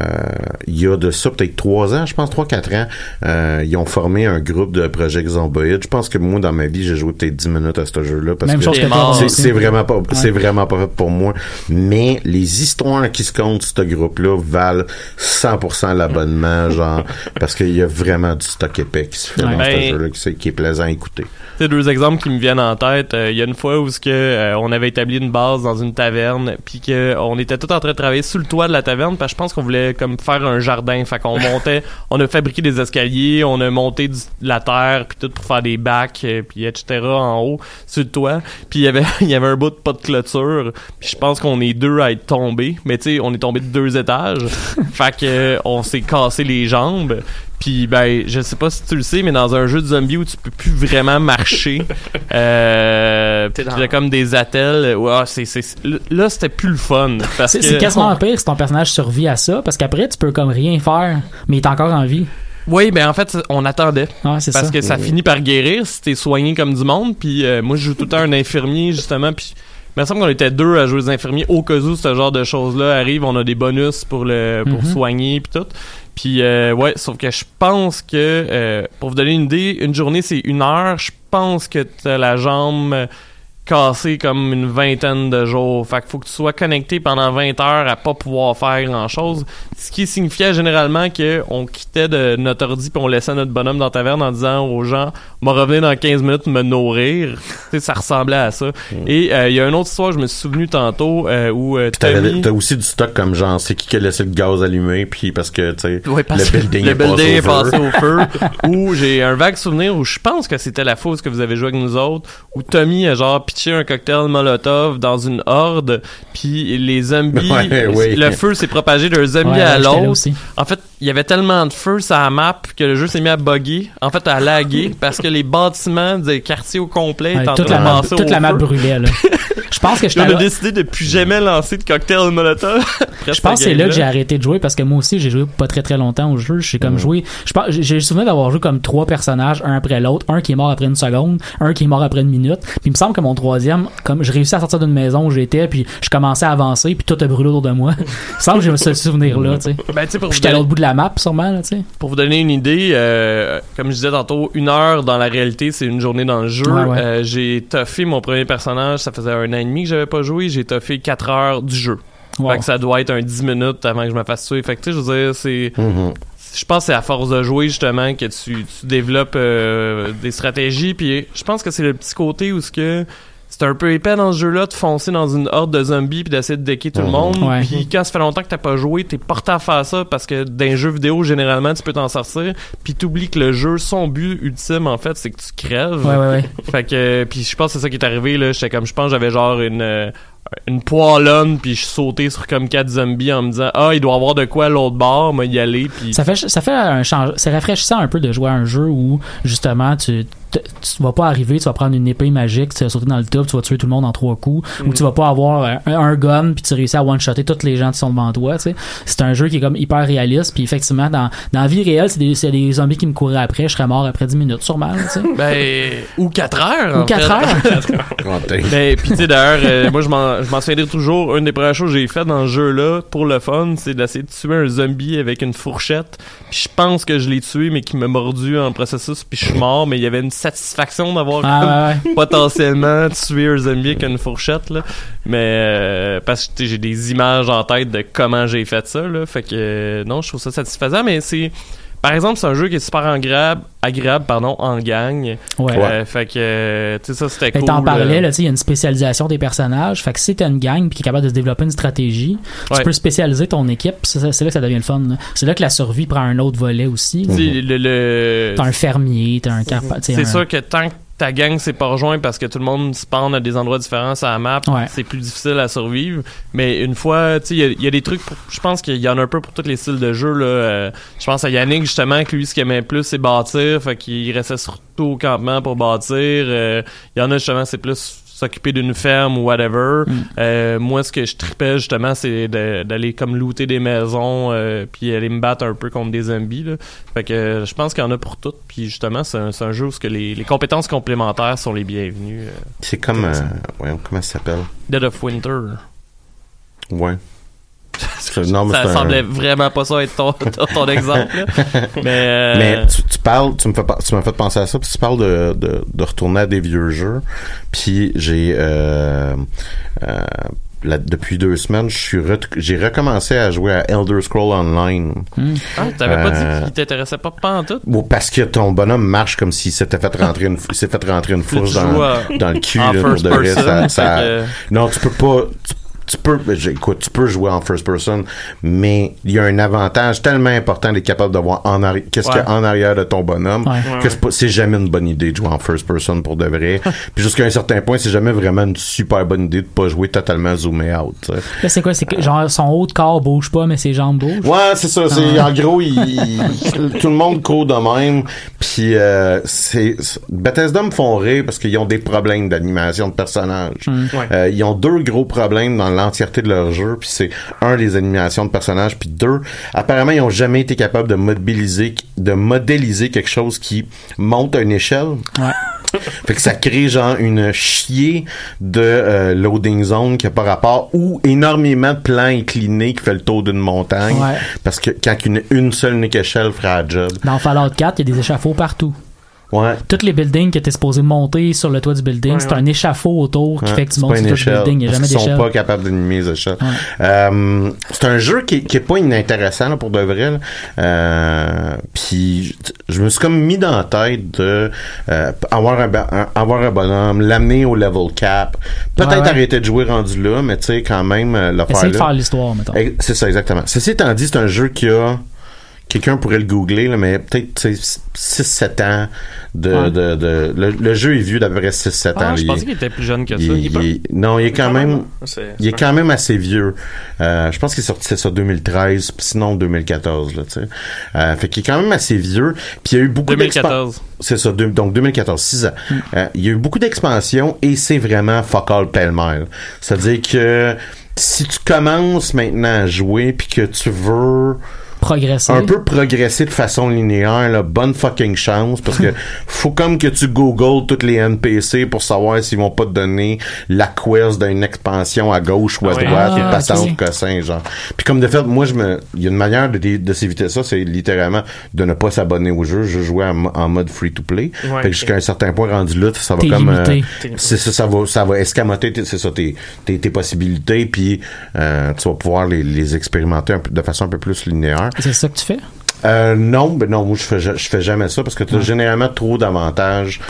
il y a de ça peut-être trois ans, je pense trois quatre ans, euh, ils ont formé un groupe de Project Zomboid. Je pense que moi dans ma vie j'ai joué peut-être 10 minutes à ce jeu-là parce Même que chose que c'est, vraiment pas c'est vraiment pas fait pour moi. Mais les histoires qui se comptent sur ce groupe-là valent 100% l'abonnement, genre parce qu'il y a vraiment du stock épais qui se fait Ouais. dans Ben, ce jeu-là qui, c'est- qui est plaisant à écouter. C'est deux exemples qui me viennent en tête. Euh, Il y a une fois où ce que euh, on avait établi une base dans une taverne, puis que on était tout en train de travailler sous le toit de la taverne, parce que je pense qu'on voulait comme faire un jardin. Fait qu'on montait, on a fabriqué des escaliers, on a monté du- de la terre, puis tout pour faire des bacs, euh, puis etc. en haut sur le toit. Puis il y avait il y avait un bout de pas de clôture. Puis je pense qu'on est deux à être tombés, mais tu sais on est tombé de deux étages. fait que euh, on s'est cassé les jambes. Puis ben, je sais pas si tu le sais, mais dans un jeu de zombie où tu peux plus vraiment marcher, euh, t'as comme des attelles. Ouais, c'est c'est c'est- là c'était plus le fun parce C'est que c'est quasiment pire si ton personnage survit à ça parce qu'après tu peux comme rien faire mais il est encore en vie. Oui, ben en fait on attendait c'est parce ça. que ça finit par guérir si t'es soigné comme du monde. Puis euh, moi je joue tout le temps un infirmier justement. Puis il me semble qu'on était deux à jouer les infirmiers au cas où ce genre de choses là arrive. On a des bonus pour le pour Mhm. soigner puis tout. Puis euh, ouais, sauf que je pense que euh, pour vous donner une idée, une journée c'est une heure. Je pense que la jambe cassé comme une vingtaine de jours. Fait qu'il faut que tu sois connecté pendant 20 heures à pas pouvoir faire grand chose. Ce qui signifiait généralement que on quittait de notre ordi puis on laissait notre bonhomme dans la taverne en disant aux gens, m'a revenir dans 15 minutes me nourrir. tu sais, ça ressemblait à ça. Et euh, il y a une autre histoire, je me suis souvenu tantôt, euh, où euh, Tommy- T'as aussi du stock comme genre, c'est qui qui a laissé le gaz allumé, puis parce que, tu sais, Ouais, le building le est building passé est au passé feu. au feu. où j'ai un vague souvenir où je pense que c'était la fausse que vous avez joué avec nous autres, où Tommy a genre pitché un cocktail Molotov dans une horde, puis les zombies, Ouais, oui. le feu s'est propagé d'un zombie Ouais, à l'autre. En fait, il y avait tellement de feu sur la map que le jeu s'est mis à bugger, en fait à laguer, parce que les bâtiments des quartiers au complet Ouais, étaient en toute train la de passer toute au la map feu. brûlait, là. Je pense que j'étais on a décidé de plus jamais lancer de cocktail Molotov. Je pense que c'est là que j'ai arrêté de jouer parce que moi aussi j'ai joué pas très très longtemps au jeu. J'ai comme joué. Je pense j'ai j'ai le souvenir d'avoir joué comme trois personnages un après l'autre, un qui est mort après une seconde, un qui est mort après une minute. Puis il me semble que mon troisième, comme je réussis à sortir d'une maison où j'étais, puis je commençais à avancer, puis tout a brûlé autour de moi. il me semble que j'ai ce souvenir là, tu sais. Ben, J'étais à l'autre bout de la map sûrement, là, tu sais. Pour vous donner une idée, euh, comme je disais tantôt, une heure dans la réalité, c'est une journée dans le jeu. Ouais, ouais. Euh, j'ai toffé mon premier personnage, ça faisait un an et demi que j'avais pas joué, j'ai toffé 4 heures du jeu. Wow. Fait que ça doit être un 10 minutes avant que je me fasse tuer. Fait que tu sais, je veux dire, c'est... Mhm. Je pense que c'est à force de jouer justement que tu, tu développes euh, des stratégies. Puis je pense que c'est le petit côté où ce que c'est un peu épais dans ce jeu-là de foncer dans une horde de zombies puis d'essayer de decker tout le monde. Ouais. Puis quand ça fait longtemps que t'as pas joué, t'es porté à faire ça parce que dans un jeu vidéo généralement tu peux t'en sortir. Puis t'oublies que le jeu, son but ultime en fait, c'est que tu crèves. Ouais, ouais, ouais. Fait que puis je pense que c'est ça qui est arrivé là. J'étais comme je pense que j'avais genre une euh, une poêlonne puis je sautais sur comme quatre zombies en me disant ah il doit avoir de quoi à l'autre bord, moi y aller puis Ça fait, ça fait un change, c'est rafraîchissant un peu de jouer à un jeu où, justement, tu, tu vas pas arriver, tu vas prendre une épée magique, tu vas sauter dans le top, tu vas tuer tout le monde en trois coups, ou tu vas pas avoir un, un gun puis tu réussis à one-shotter tous les gens qui sont devant toi, tu sais. C'est un jeu qui est comme hyper réaliste, puis effectivement, dans, dans la vie réelle, c'est des, c'est des zombies qui me couraient après, je serais mort après 10 minutes, sûrement, tu sais. Ben, ou 4 heures. Ou en 4 fait. heures. Ben, pis tu sais, d'ailleurs, euh, moi, je m'en je m'en souviendrai toujours. Une des premières choses que j'ai fait dans ce jeu-là, pour le fun, c'est d'essayer de tuer un zombie avec une fourchette. Puis je pense que je l'ai tué, mais qui m'a mordu en processus, puis je suis mort. Mais il y avait une satisfaction d'avoir Ah, potentiellement tué un zombie avec une fourchette, là. Mais, euh, parce que j'ai des images en tête de comment j'ai fait ça, là. Fait que, euh, non, je trouve ça satisfaisant, mais c'est... Par exemple, c'est un jeu qui est super agréable, agréable pardon, en gang. Ouais. Euh, fait que, euh, tu sais, ça, c'était cool. t'en parlais, euh, là, tu sais, il y a une spécialisation des personnages. Fait que si t'as une gang puis qui est capable de se développer une stratégie, Ouais. tu peux spécialiser ton équipe. C'est là que ça devient le fun. C'est là que la survie prend un autre volet aussi. Tu sais, le, le- T'as un fermier, t'as un C'est un- sûr que tant que ta gang s'est pas rejoint parce que tout le monde spawn à des endroits différents sur la map, Ouais. c'est plus difficile à survivre. Mais une fois, tu sais, il y a- il y, a des trucs, pour- je pense qu'il y en a un peu pour tous les styles de jeu. Là. Euh, je pense à Yannick, justement, que lui, ce qu'il aimait plus, c'est bâtir. Fait qu'il restait surtout au campement pour bâtir. Euh, Il y en a, justement, c'est plus s'occuper d'une ferme ou whatever. Mm. Euh, moi, ce que je tripais, justement, c'est d'aller comme looter des maisons euh, puis aller me battre un peu contre des zombies. Là. Fait que euh, je pense qu'il y en a pour toutes. Puis justement, c'est un, un jeu où ce que les, les compétences complémentaires sont les bienvenues. euh. C'est comme, euh, ouais, comment ça s'appelle? Dead of Winter. Ouais. C'est- non, mais ça un- semblait vraiment pas ça être ton, ton, ton exemple. Mais, euh, Mais tu, tu parles, tu me fais, tu m'as fait penser à ça, puis tu parles de, de, de retourner à des vieux jeux. Puis j'ai euh, euh, là, depuis deux semaines, je suis ret- j'ai recommencé à jouer à Elder Scroll Online. ah, t'avais pas dit qu'il t'intéressait pas pas en tout? Bon, parce que ton bonhomme marche comme s'il s'était fait rentrer une, s'est fait rentrer une fourche dans, le cul, là, pour de vrai. Ça, fait ça- que- non, tu peux pas, tu, tu peux, ben, écoute, tu peux jouer en first person, mais il y a un avantage tellement important d'être capable de voir en qu'est-ce Ouais. qu'il y a en arrière de ton bonhomme, Ouais. que c'est jamais une bonne idée de jouer en first person pour de vrai. Puis jusqu'à un certain point, c'est jamais vraiment une super bonne idée de pas jouer totalement zoomé out. c'est quoi? C'est que genre son haut de corps bouge pas, mais ses jambes bougent? Ouais, c'est ça. C'est Ah. en gros, il- il- tout le monde court de même. Puis euh, c'est Bethesda me font rire parce qu'ils ont des problèmes d'animation de personnages. Ouais. Euh, ils ont deux gros problèmes dans l'entièreté de leur jeu. Puis c'est un les animations de personnages. Puis deux, apparemment ils ont jamais été capables de modéliser, de modéliser quelque chose qui monte à une échelle. Ouais. Fait que ça crée genre une chier de euh, loading zone qui a pas rapport ou énormément de plans inclinés qui fait le tour d'une montagne. Ouais. Parce que quand une, une seule unique échelle fera la job. Dans Fallout 4, il y a des échafauds partout. Ouais. Tous les buildings que t'es supposé monter sur le toit du building, Ouais, c'est ouais. un échafaud autour qui fait que tu montes sur le building. Il n'y a parce jamais qu'ils sont d'échelle. pas capables d'animer les échelles. Euh, c'est un jeu qui, qui est pas inintéressant là, pour de vrai. Euh, Puis je me suis comme mis dans la tête de euh, avoir un, avoir un bonhomme, l'amener au level cap, peut-être arrêter de jouer rendu là, mais tu sais quand même euh, le faire Essayer de faire l'histoire, mettons. C'est ça, exactement. Ceci étant dit, c'est un jeu qui a. Quelqu'un pourrait le googler, là, mais peut-être 6-7 ans de. Ouais. de, de- le, le jeu est vieux d'à peu près 6-7 ans. Ah, là. je Il pensais qu'il était plus jeune que ça. il est- Il pas- non, il est quand quand même. même, c'est- Il est quand même assez vieux. Euh, je pense qu'il est sorti c'est ça 2013, puis sinon 2014 là, tu sais. Euh, fait qu'il est quand même assez vieux. Puis il y a eu beaucoup 2014. d'expan- C'est ça, deux- donc 2014, 6 ans. Hmm. Euh, il y a eu beaucoup d'expansion et c'est vraiment fuck all pêle-mêle. C'est-à-dire que si tu commences maintenant à jouer puis que tu veux Progresser. un peu progresser de façon linéaire, là, bonne fucking chance, parce que faut comme que tu googles toutes les NPC pour savoir s'ils vont pas te donner la quest d'une expansion à gauche ou à Ah droite, Ah, et patente cossin, genre. Puis comme de fait, moi, je me, il y a une manière de, de s'éviter ça, c'est littéralement de ne pas s'abonner au jeu. Je jouais en, mo- en mode free to play. Ouais, fait que jusqu'à un certain point rendu là, ça va comme, euh, c'est ça, ça va, ça va escamoter, tes- c'est ça, tes, tes, tes possibilités, puis euh, tu vas pouvoir les, les expérimenter un peu- de façon un peu plus linéaire. C'est ça que tu fais? Euh, non, ben non, moi je fais, je fais jamais ça parce que tu as généralement trop d'avantages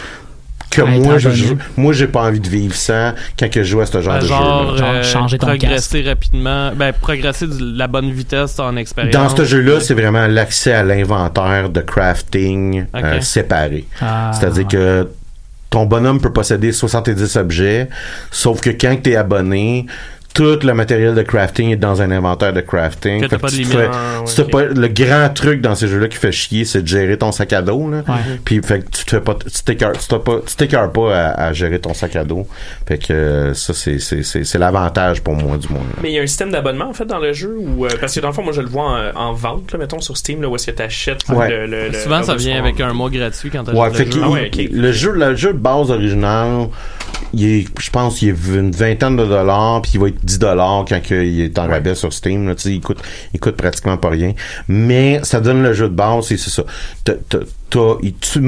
que moi je, je- moi j'ai pas envie de vivre ça quand que je joue à ce genre Ben, de genre, jeu. Genre, euh, changer ton progresser rapidement, ben progresser de la bonne vitesse en expérience. Dans ce jeu-là, c'est vraiment l'accès à l'inventaire de crafting euh, séparé. Ah, C'est-à-dire que ton bonhomme peut posséder 70 objets, sauf que quand tu es abonné, tout le matériel de crafting est dans un inventaire de crafting. Que t'as Fait pas de limite. fais- Ah, ouais, pas- le grand truc dans ces jeux-là qui fait chier, c'est de gérer ton sac à dos. Là. Ouais. Puis fait que tu te fais pas, tu t'écœures tu t'as pas, tu t'écœures pas à, à gérer ton sac à dos. Fait que euh, ça c'est c'est c'est c'est l'avantage pour moi du moins. là. Mais il y a un système d'abonnement en fait dans le jeu ou euh, parce que dans le fond moi je le vois en, en vente là, mettons sur Steam là où est-ce que t'achètes Ouais. le, le, le- Souvent, ça vient avec un mois gratuit quand t'as Ouais, le fait jeu. Ah le jeu, le jeu de base original, il est, je pense, il est une vingtaine de dollars, puis il va être 10 dollars quand il est en rabais sur Steam. Là, il coûte, il coûte pratiquement pas rien. Mais ça donne le jeu de base, et c'est ça. T'as, t'as, t'as- tu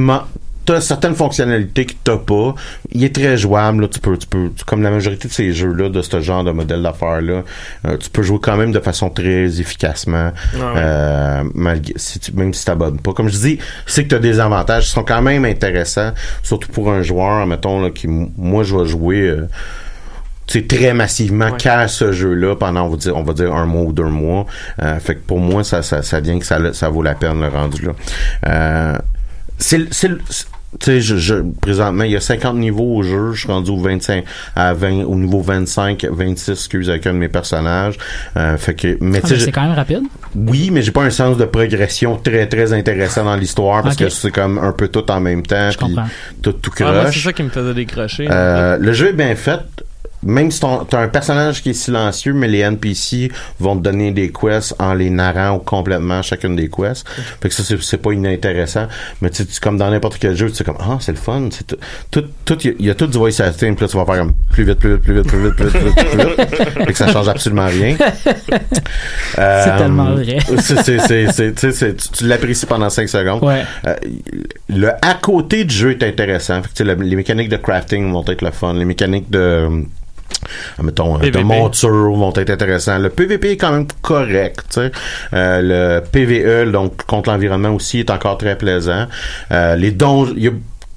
certaines fonctionnalités que t'as pas. Il est très jouable. Là, tu peux, tu peux, tu- comme la majorité de ces jeux-là, de ce genre de modèle d'affaires-là, euh, tu peux jouer quand même de façon très efficacement. Ouais, ouais. Euh, malgré, si tu, même si t'abonnes pas. Comme je dis, c'est que t'as des avantages qui sont quand même intéressants, surtout pour un joueur, mettons, là, qui, moi, je vais jouer, euh, très massivement Ouais. qu'à ce jeu-là pendant, on va dire, on va dire un mois ou deux mois. Euh, fait que pour moi, ça, ça, ça vient que ça, ça vaut la peine, le rendu là. Euh, c'est, le- c'est, tu sais, je, je, présentement, il y a 50 niveaux au jeu. Je suis rendu au 25, à 20, au niveau 25, 26, excuse, avec un de mes personnages. Euh, fait que, mais Ah, c'est quand même rapide. oui, mais j'ai pas un sens de progression très très intéressant dans l'histoire parce que c'est comme un peu tout en même temps Je comprends. tout tout Ah, moi, c'est croche. ça qui me faisait décrocher. Euh, le jeu est bien fait. Même si t'as un personnage qui est silencieux, mais les NPC vont te donner des quests en les narrant complètement chacune des quests. Fait que ça, c'est- pas inintéressant. Mais tu sais, comme dans n'importe quel jeu, tu sais comme, ah, c'est le fun. Tout, tout, tout- il y a- tout du voice acting, puis là, tu vas faire comme plus vite, plus vite, plus vite, plus vite, plus vite, plus vite, plus vite. Fait que ça change absolument rien. Euh, C'est tellement vrai. c'est- tu l'apprécies pendant 5 secondes. Ouais. Euh, le à côté du jeu est intéressant. Fait que, tu sais, le- les mécaniques de crafting vont être le fun. Les mécaniques de euh, mettons euh, de monture vont être intéressantes. Le PVP est quand même correct. Euh, le PVE donc contre l'environnement aussi est encore très plaisant. Euh, les dons il y a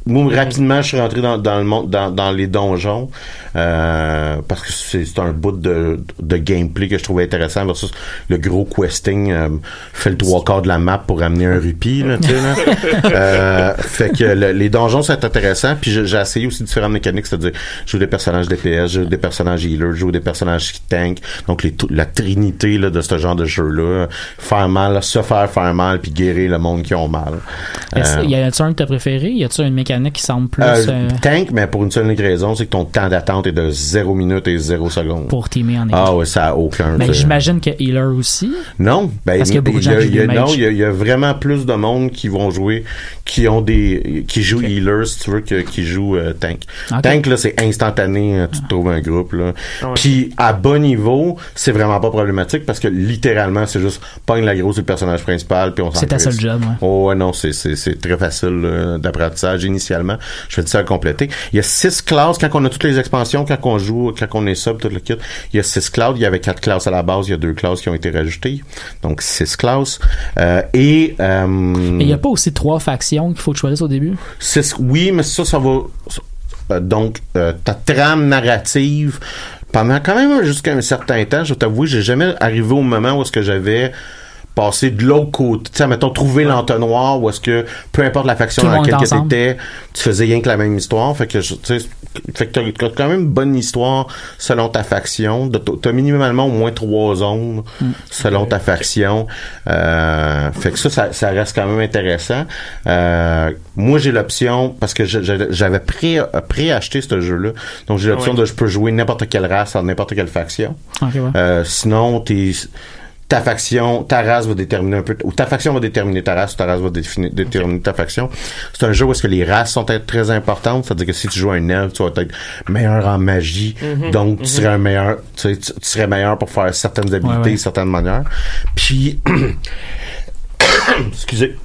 moi, rapidement, je suis rentré dans, dans le monde, dans, dans les donjons, euh, parce que c'est c'est un bout de, de gameplay que je trouvais intéressant versus le gros questing euh, fait le trois quarts de la map pour amener un rupee, là, tu sais, là. Euh, fait que le- les donjons sont intéressants, puis j'ai essayé aussi différentes mécaniques, c'est-à-dire je joue des personnages DPS, je joue des personnages healers, je joue des personnages qui tank, donc les, la trinité là, de ce genre de jeu-là, faire mal, se faire faire mal, puis guérir le monde qui ont mal. Euh, Y a-tu un que t'as préféré? Y a-tu une mécanique mécanique qui semble plus Euh, euh, tank, mais pour une seule unique raison, c'est que ton temps d'attente est de 0 minutes et 0 secondes. pour teamer en équipe. Ah ouais, ça a aucun. Mais t'sais. j'imagine que Healer aussi. Non, ben, Parce qu'il y a beaucoup de gens il y a- qui jouent non, il y, a, il y a vraiment plus de monde qui vont jouer, qui ont des, qui jouent healer, si tu veux, que, qui jouent euh, tank. Tank, là, c'est instantané, hein, tu te trouves un groupe, là. Ah ouais. Puis, à bon niveau, c'est vraiment pas problématique parce que littéralement, c'est juste, pogne la grosse, c'est le personnage principal, puis on s'en C'est ta seule job, ouais. Oh, ouais, non, c'est, c'est, c'est très facile là, d'apprentissage initialement. Je fais ça à compléter. Il y a six classes quand on a toutes les expansions, quand on joue, quand on est sub, tout le kit. Il y a six classes. Il y avait quatre classes à la base. Il y a deux classes qui ont été rajoutées. Donc, six classes. Euh, et... Euh, Mais il n'y a pas aussi trois factions qu'il faut choisisses au début? six- oui, mais ça, ça va... euh, donc, euh, ta trame narrative... Pendant quand même jusqu'à un certain temps, je t'avoue, j'ai jamais arrivé au moment où est-ce que j'avais passé de l'autre côté, tu sais, mettons, trouver l'entonnoir, où est-ce que, peu importe la faction dans laquelle tu étais, tu faisais rien que la même histoire, fait que, tu sais, fait que t'as t'as quand même une bonne histoire selon ta faction, t'as minimalement au moins trois zones Mm. selon ta faction, euh, fait que ça, ça, ça reste quand même intéressant. Euh, moi, j'ai l'option, parce que j'avais pré, pré-acheté ce jeu-là, donc j'ai l'option Ouais. de je peux jouer n'importe quelle race en n'importe quelle faction. Ok, ouais. Euh, sinon, t'es ta faction, ta race va déterminer un peu, ou ta faction va déterminer ta race, ou ta race va définir- déterminer ta faction. C'est un jeu où est-ce que les races sont être très importantes, c'est-à-dire que si tu joues un elfe, tu vas être meilleur en magie, Mhm, donc tu mhm. serais un meilleur, tu, sais, tu- tu serais meilleur pour faire certaines habilités, Ouais, ouais. certaines manières. Puis, excusez.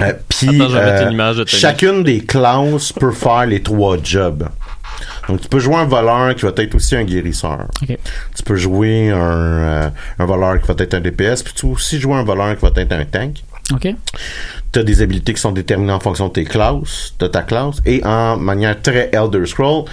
Euh, puis, euh, chacune des classes peut faire les trois jobs. Donc, tu peux jouer un voleur qui va être aussi un guérisseur. Tu peux jouer un, euh, un voleur qui va être un DPS, puis tu peux aussi jouer un voleur qui va être un tank. OK. Tu as des habilités qui sont déterminées en fonction de tes classes, de ta classe, et en manière très Elder Scroll,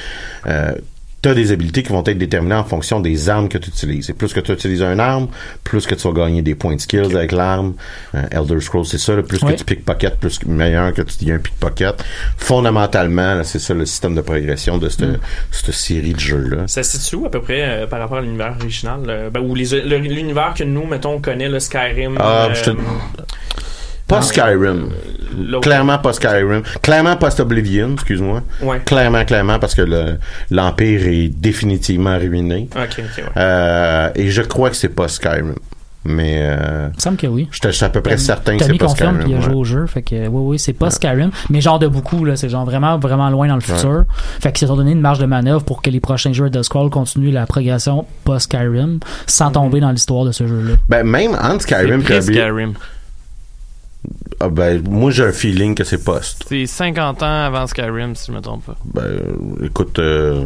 euh, tu as des habilités qui vont être déterminées en fonction des armes que tu utilises. Et plus que tu utilises une arme, plus que tu vas gagner des points de skills avec l'arme. Euh, Elder Scrolls, c'est ça. là. plus que tu pickpocket, plus que- meilleur que tu deviens un pickpocket. Fondamentalement, là, c'est ça le système de progression de cette, Mm. cette série de jeux-là. Ça se situe où, à peu près euh, par rapport à l'univers original? ben, ou l'univers que nous, mettons, on connaît, le Skyrim. Ah, euh, je te- Pas Skyrim. l'autre- Clairement pas Skyrim. Clairement pas Oblivion, excuse-moi. Ouais. Clairement, clairement, parce que le- l'Empire est définitivement ruiné. Ok, ok, ouais. Euh, et je crois que c'est pas Skyrim. Mais euh, Il me semble que oui. je suis à peu près certain que c'est pas confirme Skyrim. qu'il a ouais. joué au jeu. Fait que, oui, oui, c'est pas Skyrim. Mais genre de beaucoup, là. C'est genre vraiment, vraiment loin dans le Ouais. futur. Fait qu'ils se sont donné une marge de manœuvre pour que les prochains jeux de Scroll continuent la progression post-Skyrim sans tomber dans l'histoire de ce jeu-là. Ben, même entre Skyrim et Skyrim. Ah, ben, moi, j'ai un feeling que c'est post. C'est 50 ans avant Skyrim, si je me trompe pas. Ben, euh, écoute. euh,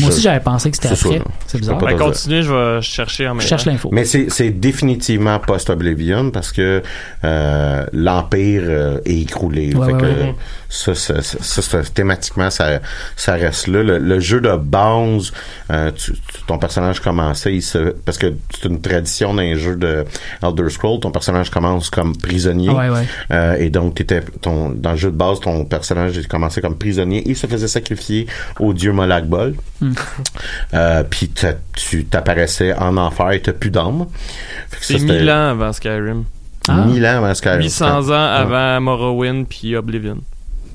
Moi aussi, j'avais pensé que c'était après. C'est Je bizarre. Ben, je vais chercher en même Je cherche l'info. Mais c'est, c'est définitivement post-Oblivion parce que euh, l'Empire euh, est écroulé. Ouais, Fait ouais, que, ouais. Ça, ça, ça, ça, thématiquement, ça, ça reste là. Le, le jeu de base, euh, tu- ton personnage commençait, il se, parce que c'est une tradition dans les jeux de Elder Scrolls, ton personnage commence comme prisonnier. Ouais, ouais. Euh, et donc, t'étais, ton, dans le jeu de base, ton personnage il commençait comme prisonnier et se faisait sacrifier au dieu Molag Hmm. Euh, puis tu t'apparaissais en enfer et t'as plus d'âme. C'est c'était 1000 ans avant Skyrim. Ah. 1000 ans avant Skyrim. 800 ans avant Morrowind puis Oblivion.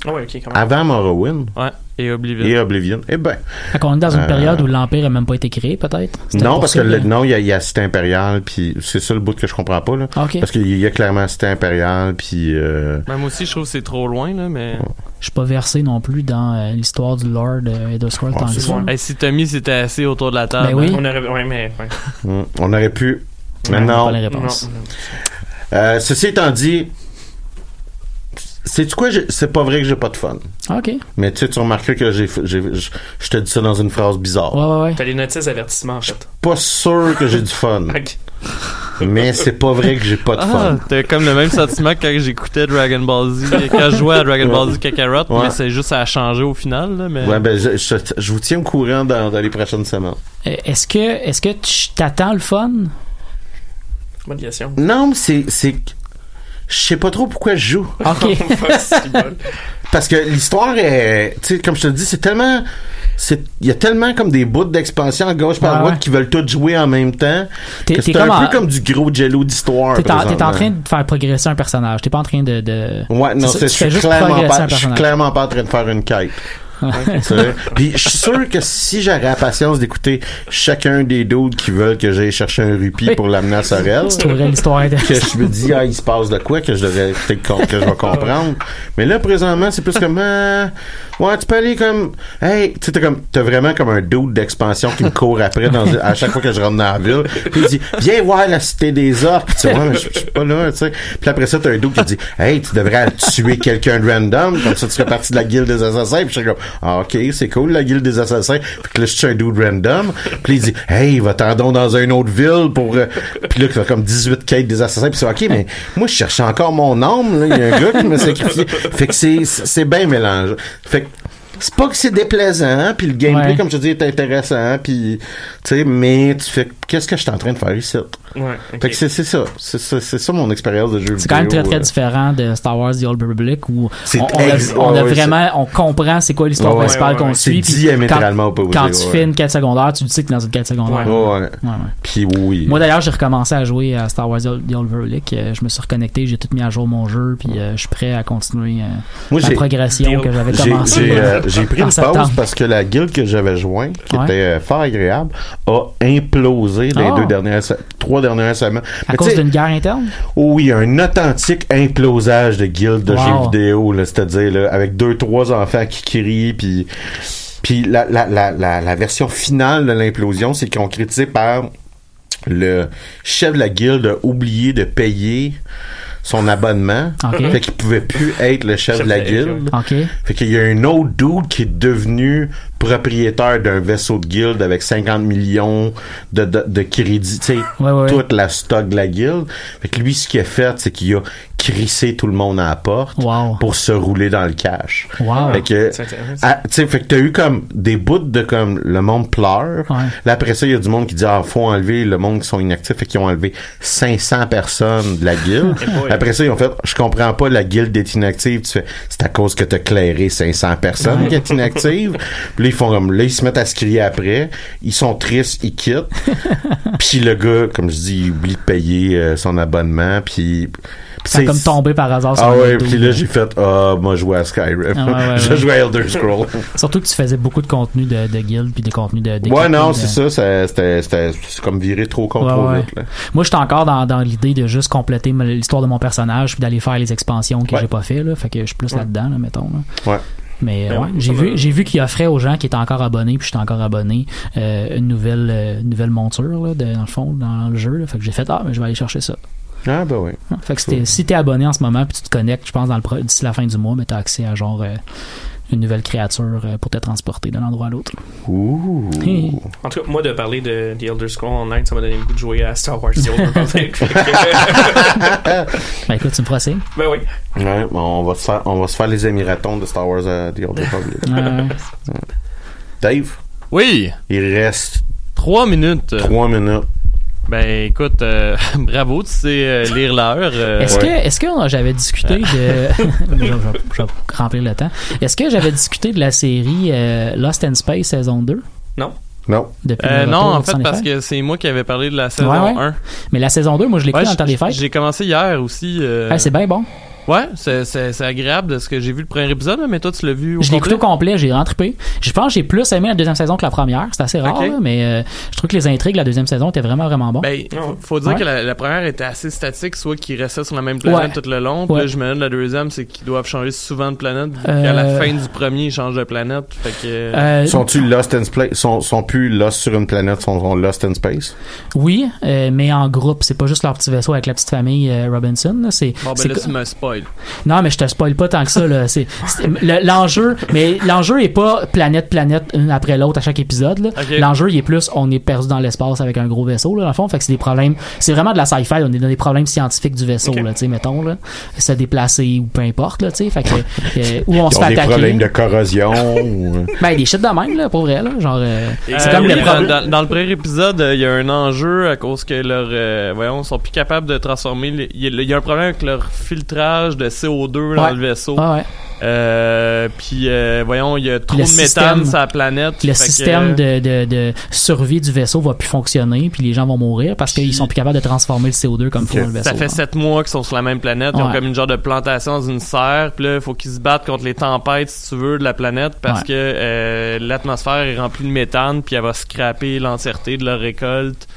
Ah ouais, ok, quand même. Avant Morrowind Ouais, et Oblivion. et Oblivion. Eh ben. Fait qu'on est dans une Euh, période où l'Empire a même pas été créé, peut-être? Non, parce que le, là? non, il y a, y a Cité Impériale, puis c'est ça le bout que je comprends pas, là. Ah, ok. Parce qu'il y a clairement Cité Impériale, puis... Euh, Ben, moi aussi, je trouve que c'est trop loin, là, mais. Je suis pas versé non plus dans euh, l'histoire du Lord euh, et de Scroll tant que ça. Hey, si Tommy s'était assis autour de la table. Ben oui. On aurait, ouais, mais, ouais. hmm, on aurait pu... Mais Ouais, non. pas les réponses. Euh, ceci étant dit... C'est quoi? C'est pas vrai que j'ai pas de fun. Ok. Mais tu sais, tu remarqueras que j'ai, j'ai, je te dis ça dans une phrase bizarre. Ouais, ouais, ouais. T'as les notices d'avertissement, en fait. Pas sûr que j'ai du fun. Ok. mais c'est pas vrai que j'ai pas de Ah, fun. t'as comme le même sentiment que quand j'écoutais Dragon Ball Z, quand je jouais à Dragon Ball Z Kakarot, Ouais. mais c'est juste ça a changé au final, là, mais. Ouais, ben, je, je, je vous tiens au courant dans, dans les prochaines semaines. Euh, Est-ce que, est-ce que tu t'attends le fun? Bonne question. Non, mais c'est, c'est, je sais pas trop pourquoi je joue. Parce que l'histoire est, tu sais, comme je te dis, c'est tellement, c'est il y a tellement comme des bouts d'expansion à gauche par Ouais, droite ouais. qui veulent tous jouer en même temps. C'est un peu comme du gros jello d'histoire. T'es en, train de faire progresser un personnage. T'es pas en train de. de... Ouais, non, c'est, je suis clairement pas, je suis clairement pas en train de faire une quête. Puis je suis sûr que si j'aurais la patience d'écouter chacun des dudes qui veulent que j'aille chercher un rupee pour l'amener à Sorel, que je me dis ah il se passe de quoi que je devrais que je vais comprendre. Mais là présentement c'est plus comme ah, ouais tu peux aller comme hey tu sais comme t'as vraiment comme un dude d'expansion qui me court après dans, à chaque fois que je rentre dans la ville. Puis il dit viens voir la cité des orques. Tu sais ouais je suis pas là tu sais. Puis après ça t'as un dude qui dit hey tu devrais tuer quelqu'un de random comme ça tu serais partie de la guilde des assassins. Puis je suis comme ah ok c'est cool la guilde des assassins. Puis là je suis un dude random. Puis il dit hey va-t'en donc dans une autre ville pour euh, puis là tu as comme 18 quêtes des assassins puis c'est ok mais moi je cherchais encore mon âme là il y a un gars qui m'a sacrifié fait que c'est c'est bien mélangé fait que c'est pas que c'est déplaisant puis le gameplay Ouais. comme je dis est intéressant puis tu sais mais tu fais qu'est-ce que je suis en train de faire ici? Ouais, ok. fait que c'est ça c'est ça mon expérience de jeu C'est quand même très vidéo, très euh. différent de Star Wars The Old Republic où on, on a, ex- on a ouais, ouais, vraiment on comprend c'est quoi l'histoire Ouais, principale ouais, qu'on ouais. suit. C'est puis diamétralement quand, tu ouais. fais une quête secondaire, tu sais que dans une quête secondaire. Ouais, ouais. Ouais, ouais. puis oui Moi d'ailleurs, j'ai recommencé à jouer à Star Wars The Old The Old Republic. Euh, Je me suis reconnecté, j'ai tout mis à jour mon jeu, puis euh, je suis prêt à continuer Moi, la progression que j'avais J'ai- commencé. J'ai euh, j'ai pris en une septembre. pause parce que la guilde que j'avais joint, qui Ouais. était fort agréable, a implosé les Ah. deux dernières, se- trois dernières semaines. À Mais cause d'une guerre interne? Oh oui, un authentique implosage de guilde de Wow. jeux vidéo, c'est-à-dire avec deux trois enfants qui crient, puis puis la, la, la, la, la version finale de l'implosion, c'est qu'ils ont critiqué par le chef de la guilde a oublié de payer son abonnement, fait qu'il pouvait plus être le chef, de la guilde. Fait qu'il y a un autre dude qui est devenu propriétaire d'un vaisseau de guilde avec 50 millions de, de, de crédits, tu sais, Ouais, ouais. toute la stock de la guilde. Fait que lui, ce qu'il a fait, c'est qu'il a crissé tout le monde à la porte Wow. pour se rouler dans le cash. Wow. Fait que, ah, tu sais, fait que t'as eu comme des bouts de comme le monde pleure. Ouais. Là, après ça, il y a du monde qui dit, ah, faut enlever le monde qui sont inactifs. Fait qu'ils ont enlevé 500 personnes de la guilde. boy. après ça, ils ont fait, je comprends pas, la guilde est inactive. Tu fais, c'est à cause que t'as clairé 500 personnes Ouais. qui est inactive. Puis là, ils font comme, là, ils se mettent à se crier après. Ils sont tristes, ils quittent. puis le gars, comme je dis, il oublie de payer euh, son abonnement. Puis, c'est- comme tombé par hasard sur ah ouais, puis là, j'ai fait, ah, moi, je jouais à Skyrim. Ah ouais, ouais, je ouais. jouais à Elder Scrolls. Surtout que tu faisais beaucoup de contenu de, de guild puis des contenus de d'équipe, Ouais, non, de- c'est ça, c'était, comme viré trop contre trop vite, là. Moi, j'étais encore dans, dans l'idée de juste compléter l'histoire de mon personnage puis d'aller faire les expansions que j'ai pas fait là. Fait que je suis plus là-dedans, là, mettons. là. Ouais. Mais Ben ouais, oui, j'ai vu, j'ai vu qu'il offrait aux gens qui étaient encore abonnés, puis j'étais encore abonné, euh, une nouvelle, euh, nouvelle monture là, de- dans le fond, dans le jeu. Là. Fait que j'ai fait ah, mais je vais aller chercher ça. Ah, ben oui. Fait que si t'es- si t'es abonné en ce moment, puis tu te connectes, je pense dans le pro- d'ici la fin du mois, mais t'as accès à genre euh, une nouvelle créature euh, pour te transporter d'un endroit à l'autre. Ouh. Hey. En tout cas, moi, de parler de The Elder Scrolls Online, ça m'a donné le goût de jouer à Star Wars The Old Republic. Ben écoute, tu me feras signe. ben oui. Ouais, on va se faire, on va se faire les émiratons de Star Wars The Old Republic. Dave, Oui, il reste trois minutes. trois minutes. Ben écoute, euh, bravo, tu sais euh, lire l'heure. euh, Est-ce Ouais. que, est-ce que j'avais discuté de, je, vais- je vais remplir le temps. Est-ce que j'avais discuté de la série euh, Lost in Space saison 2 Non. Non. depuis euh, non, en fait, parce que c'est moi qui avais parlé de la saison Ouais, ouais. 1. Mais la saison 2, moi je l'ai Ouais, dans le temps des fêtes. J'ai commencé hier aussi. euh, Ah, c'est bien bon. Ouais, c'est, c'est, c'est agréable de ce que j'ai vu le premier épisode, mais toi tu l'as vu au Je l'ai écouté complet? au complet, j'ai rentré. Je pense que j'ai plus aimé la deuxième saison que la première. C'est assez rare, là, mais euh, je trouve que les intrigues de la deuxième saison étaient vraiment, vraiment bons. Ben, faut, faut dire Ouais. que la, la première était assez statique, soit qu'ils restaient sur la même planète Ouais. tout le long. Puis Ouais. là, je me donne la deuxième, c'est qu'ils doivent changer souvent de planète. Euh, qu'à la fin du premier, ils changent de planète. Fait que. Euh, Sont-tu Lost in Space? Sont, sont plus Lost sur une planète, sont, sont Lost in Space? Oui, euh, mais en groupe. C'est pas juste leur petit vaisseau avec la petite famille euh, Robinson. C'est, bon, ben c'est là, co- tu me spoil. Non, mais je te spoil pas tant que ça. Là. C'est, c'est- le- l'enjeu, mais l'enjeu est pas planète, planète, une après l'autre à chaque épisode. Là. Ok. L'enjeu, il est plus, on est perdu dans l'espace avec un gros vaisseau, là, dans le fond. Fait que c'est des problèmes, c'est vraiment de la sci-fi. On est dans des problèmes scientifiques du vaisseau, Ok. là, tu sais, mettons, là. Se déplacer ou peu importe, là, tu sais. Fait que, euh, où on Ils se ont fait des attaquer. problèmes de corrosion. ou- Ben, des shit de même, là, pour vrai, là. Genre, euh, c'est Euh, comme oui, le dans, problème. dans- dans le premier épisode, euh, il y a un enjeu à cause que leur, euh, voyons, ils sont plus capables de transformer. Il y, y a un problème avec leur filtrage de CO2 dans Ouais. le vaisseau. Ouais. Euh, puis euh, voyons, il y a trop Le de méthane système- sur la planète. Le que- système de, de, de survie du vaisseau va plus fonctionner, puis les gens vont mourir parce qu'ils sont plus capables de transformer le CO2 comme faut dans le vaisseau. Ça fait sept mois qu'ils sont sur la même planète. Ils ont comme une genre de plantation dans une serre. Puis là, il faut qu'ils se battent contre les tempêtes, si tu veux, de la planète parce Ouais. que euh, l'atmosphère est remplie de méthane puis elle va scraper l'entièreté de leur récolte.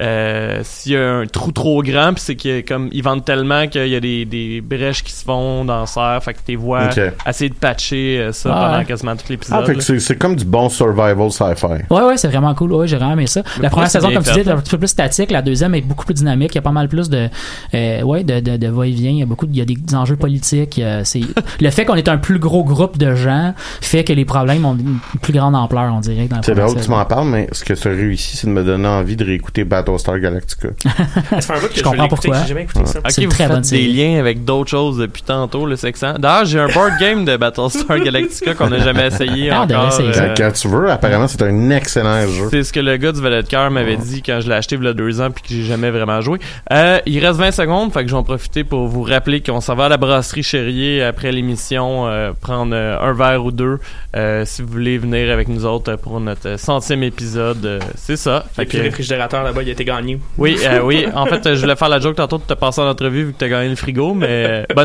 Euh, S'il y a un trou trop grand, puis c'est que comme ils vendent tellement qu'il y a des, des brèches qui se font dans la serre, fait que tu vois essayer de patcher euh, ça Ah pendant quasiment tout l'épisode. Ah, fait que c'est c'est comme du bon survival sci-fi. Ouais, ouais, c'est vraiment cool. Ouais, j'ai vraiment aimé ça. Mais la première saison, comme tu dis, est un petit peu plus statique. La deuxième est beaucoup plus dynamique. Il y a pas mal plus de, euh, ouais, de, de, de va-et-vient. Il y a beaucoup, de- il y a des enjeux politiques. Euh, c'est, le fait qu'on est un plus gros groupe de gens fait que les problèmes ont une plus grande ampleur, on dirait. C'est drôle que tu m'en parles, mais ce que tu as réussi, c'est de me donner envie de réécouter Battlestar Galactica. Ça fait un bout que Je je, comprends pourquoi. j'ai jamais écouté ça. Ok, C'est une vous très faites des série. liens avec d'autres choses depuis tantôt, le sexant. D'ailleurs, j'ai un board game de Battlestar Galactica qu'on n'a jamais essayé Ah, encore. essayer euh, Quand tu veux, apparemment, c'est un excellent jeu. C'est ce que le gars du valet de cœur m'avait dit quand je l'ai acheté il y a deux ans puis que j'ai jamais vraiment joué. Euh, il reste 20 secondes, fait que je vais en profiter pour vous rappeler qu'on s'en va à la brasserie Chérier après l'émission, euh, prendre euh, un verre ou deux euh, si vous voulez venir avec nous autres pour notre centième épisode. euh, c'est ça. Et Fait puis le que, réfrigérateur là-bas, il a gagné. oui, euh, oui. En fait, je voulais faire la joke tantôt de te passer en entrevue vu que t'as gagné le frigo, mais euh, bonne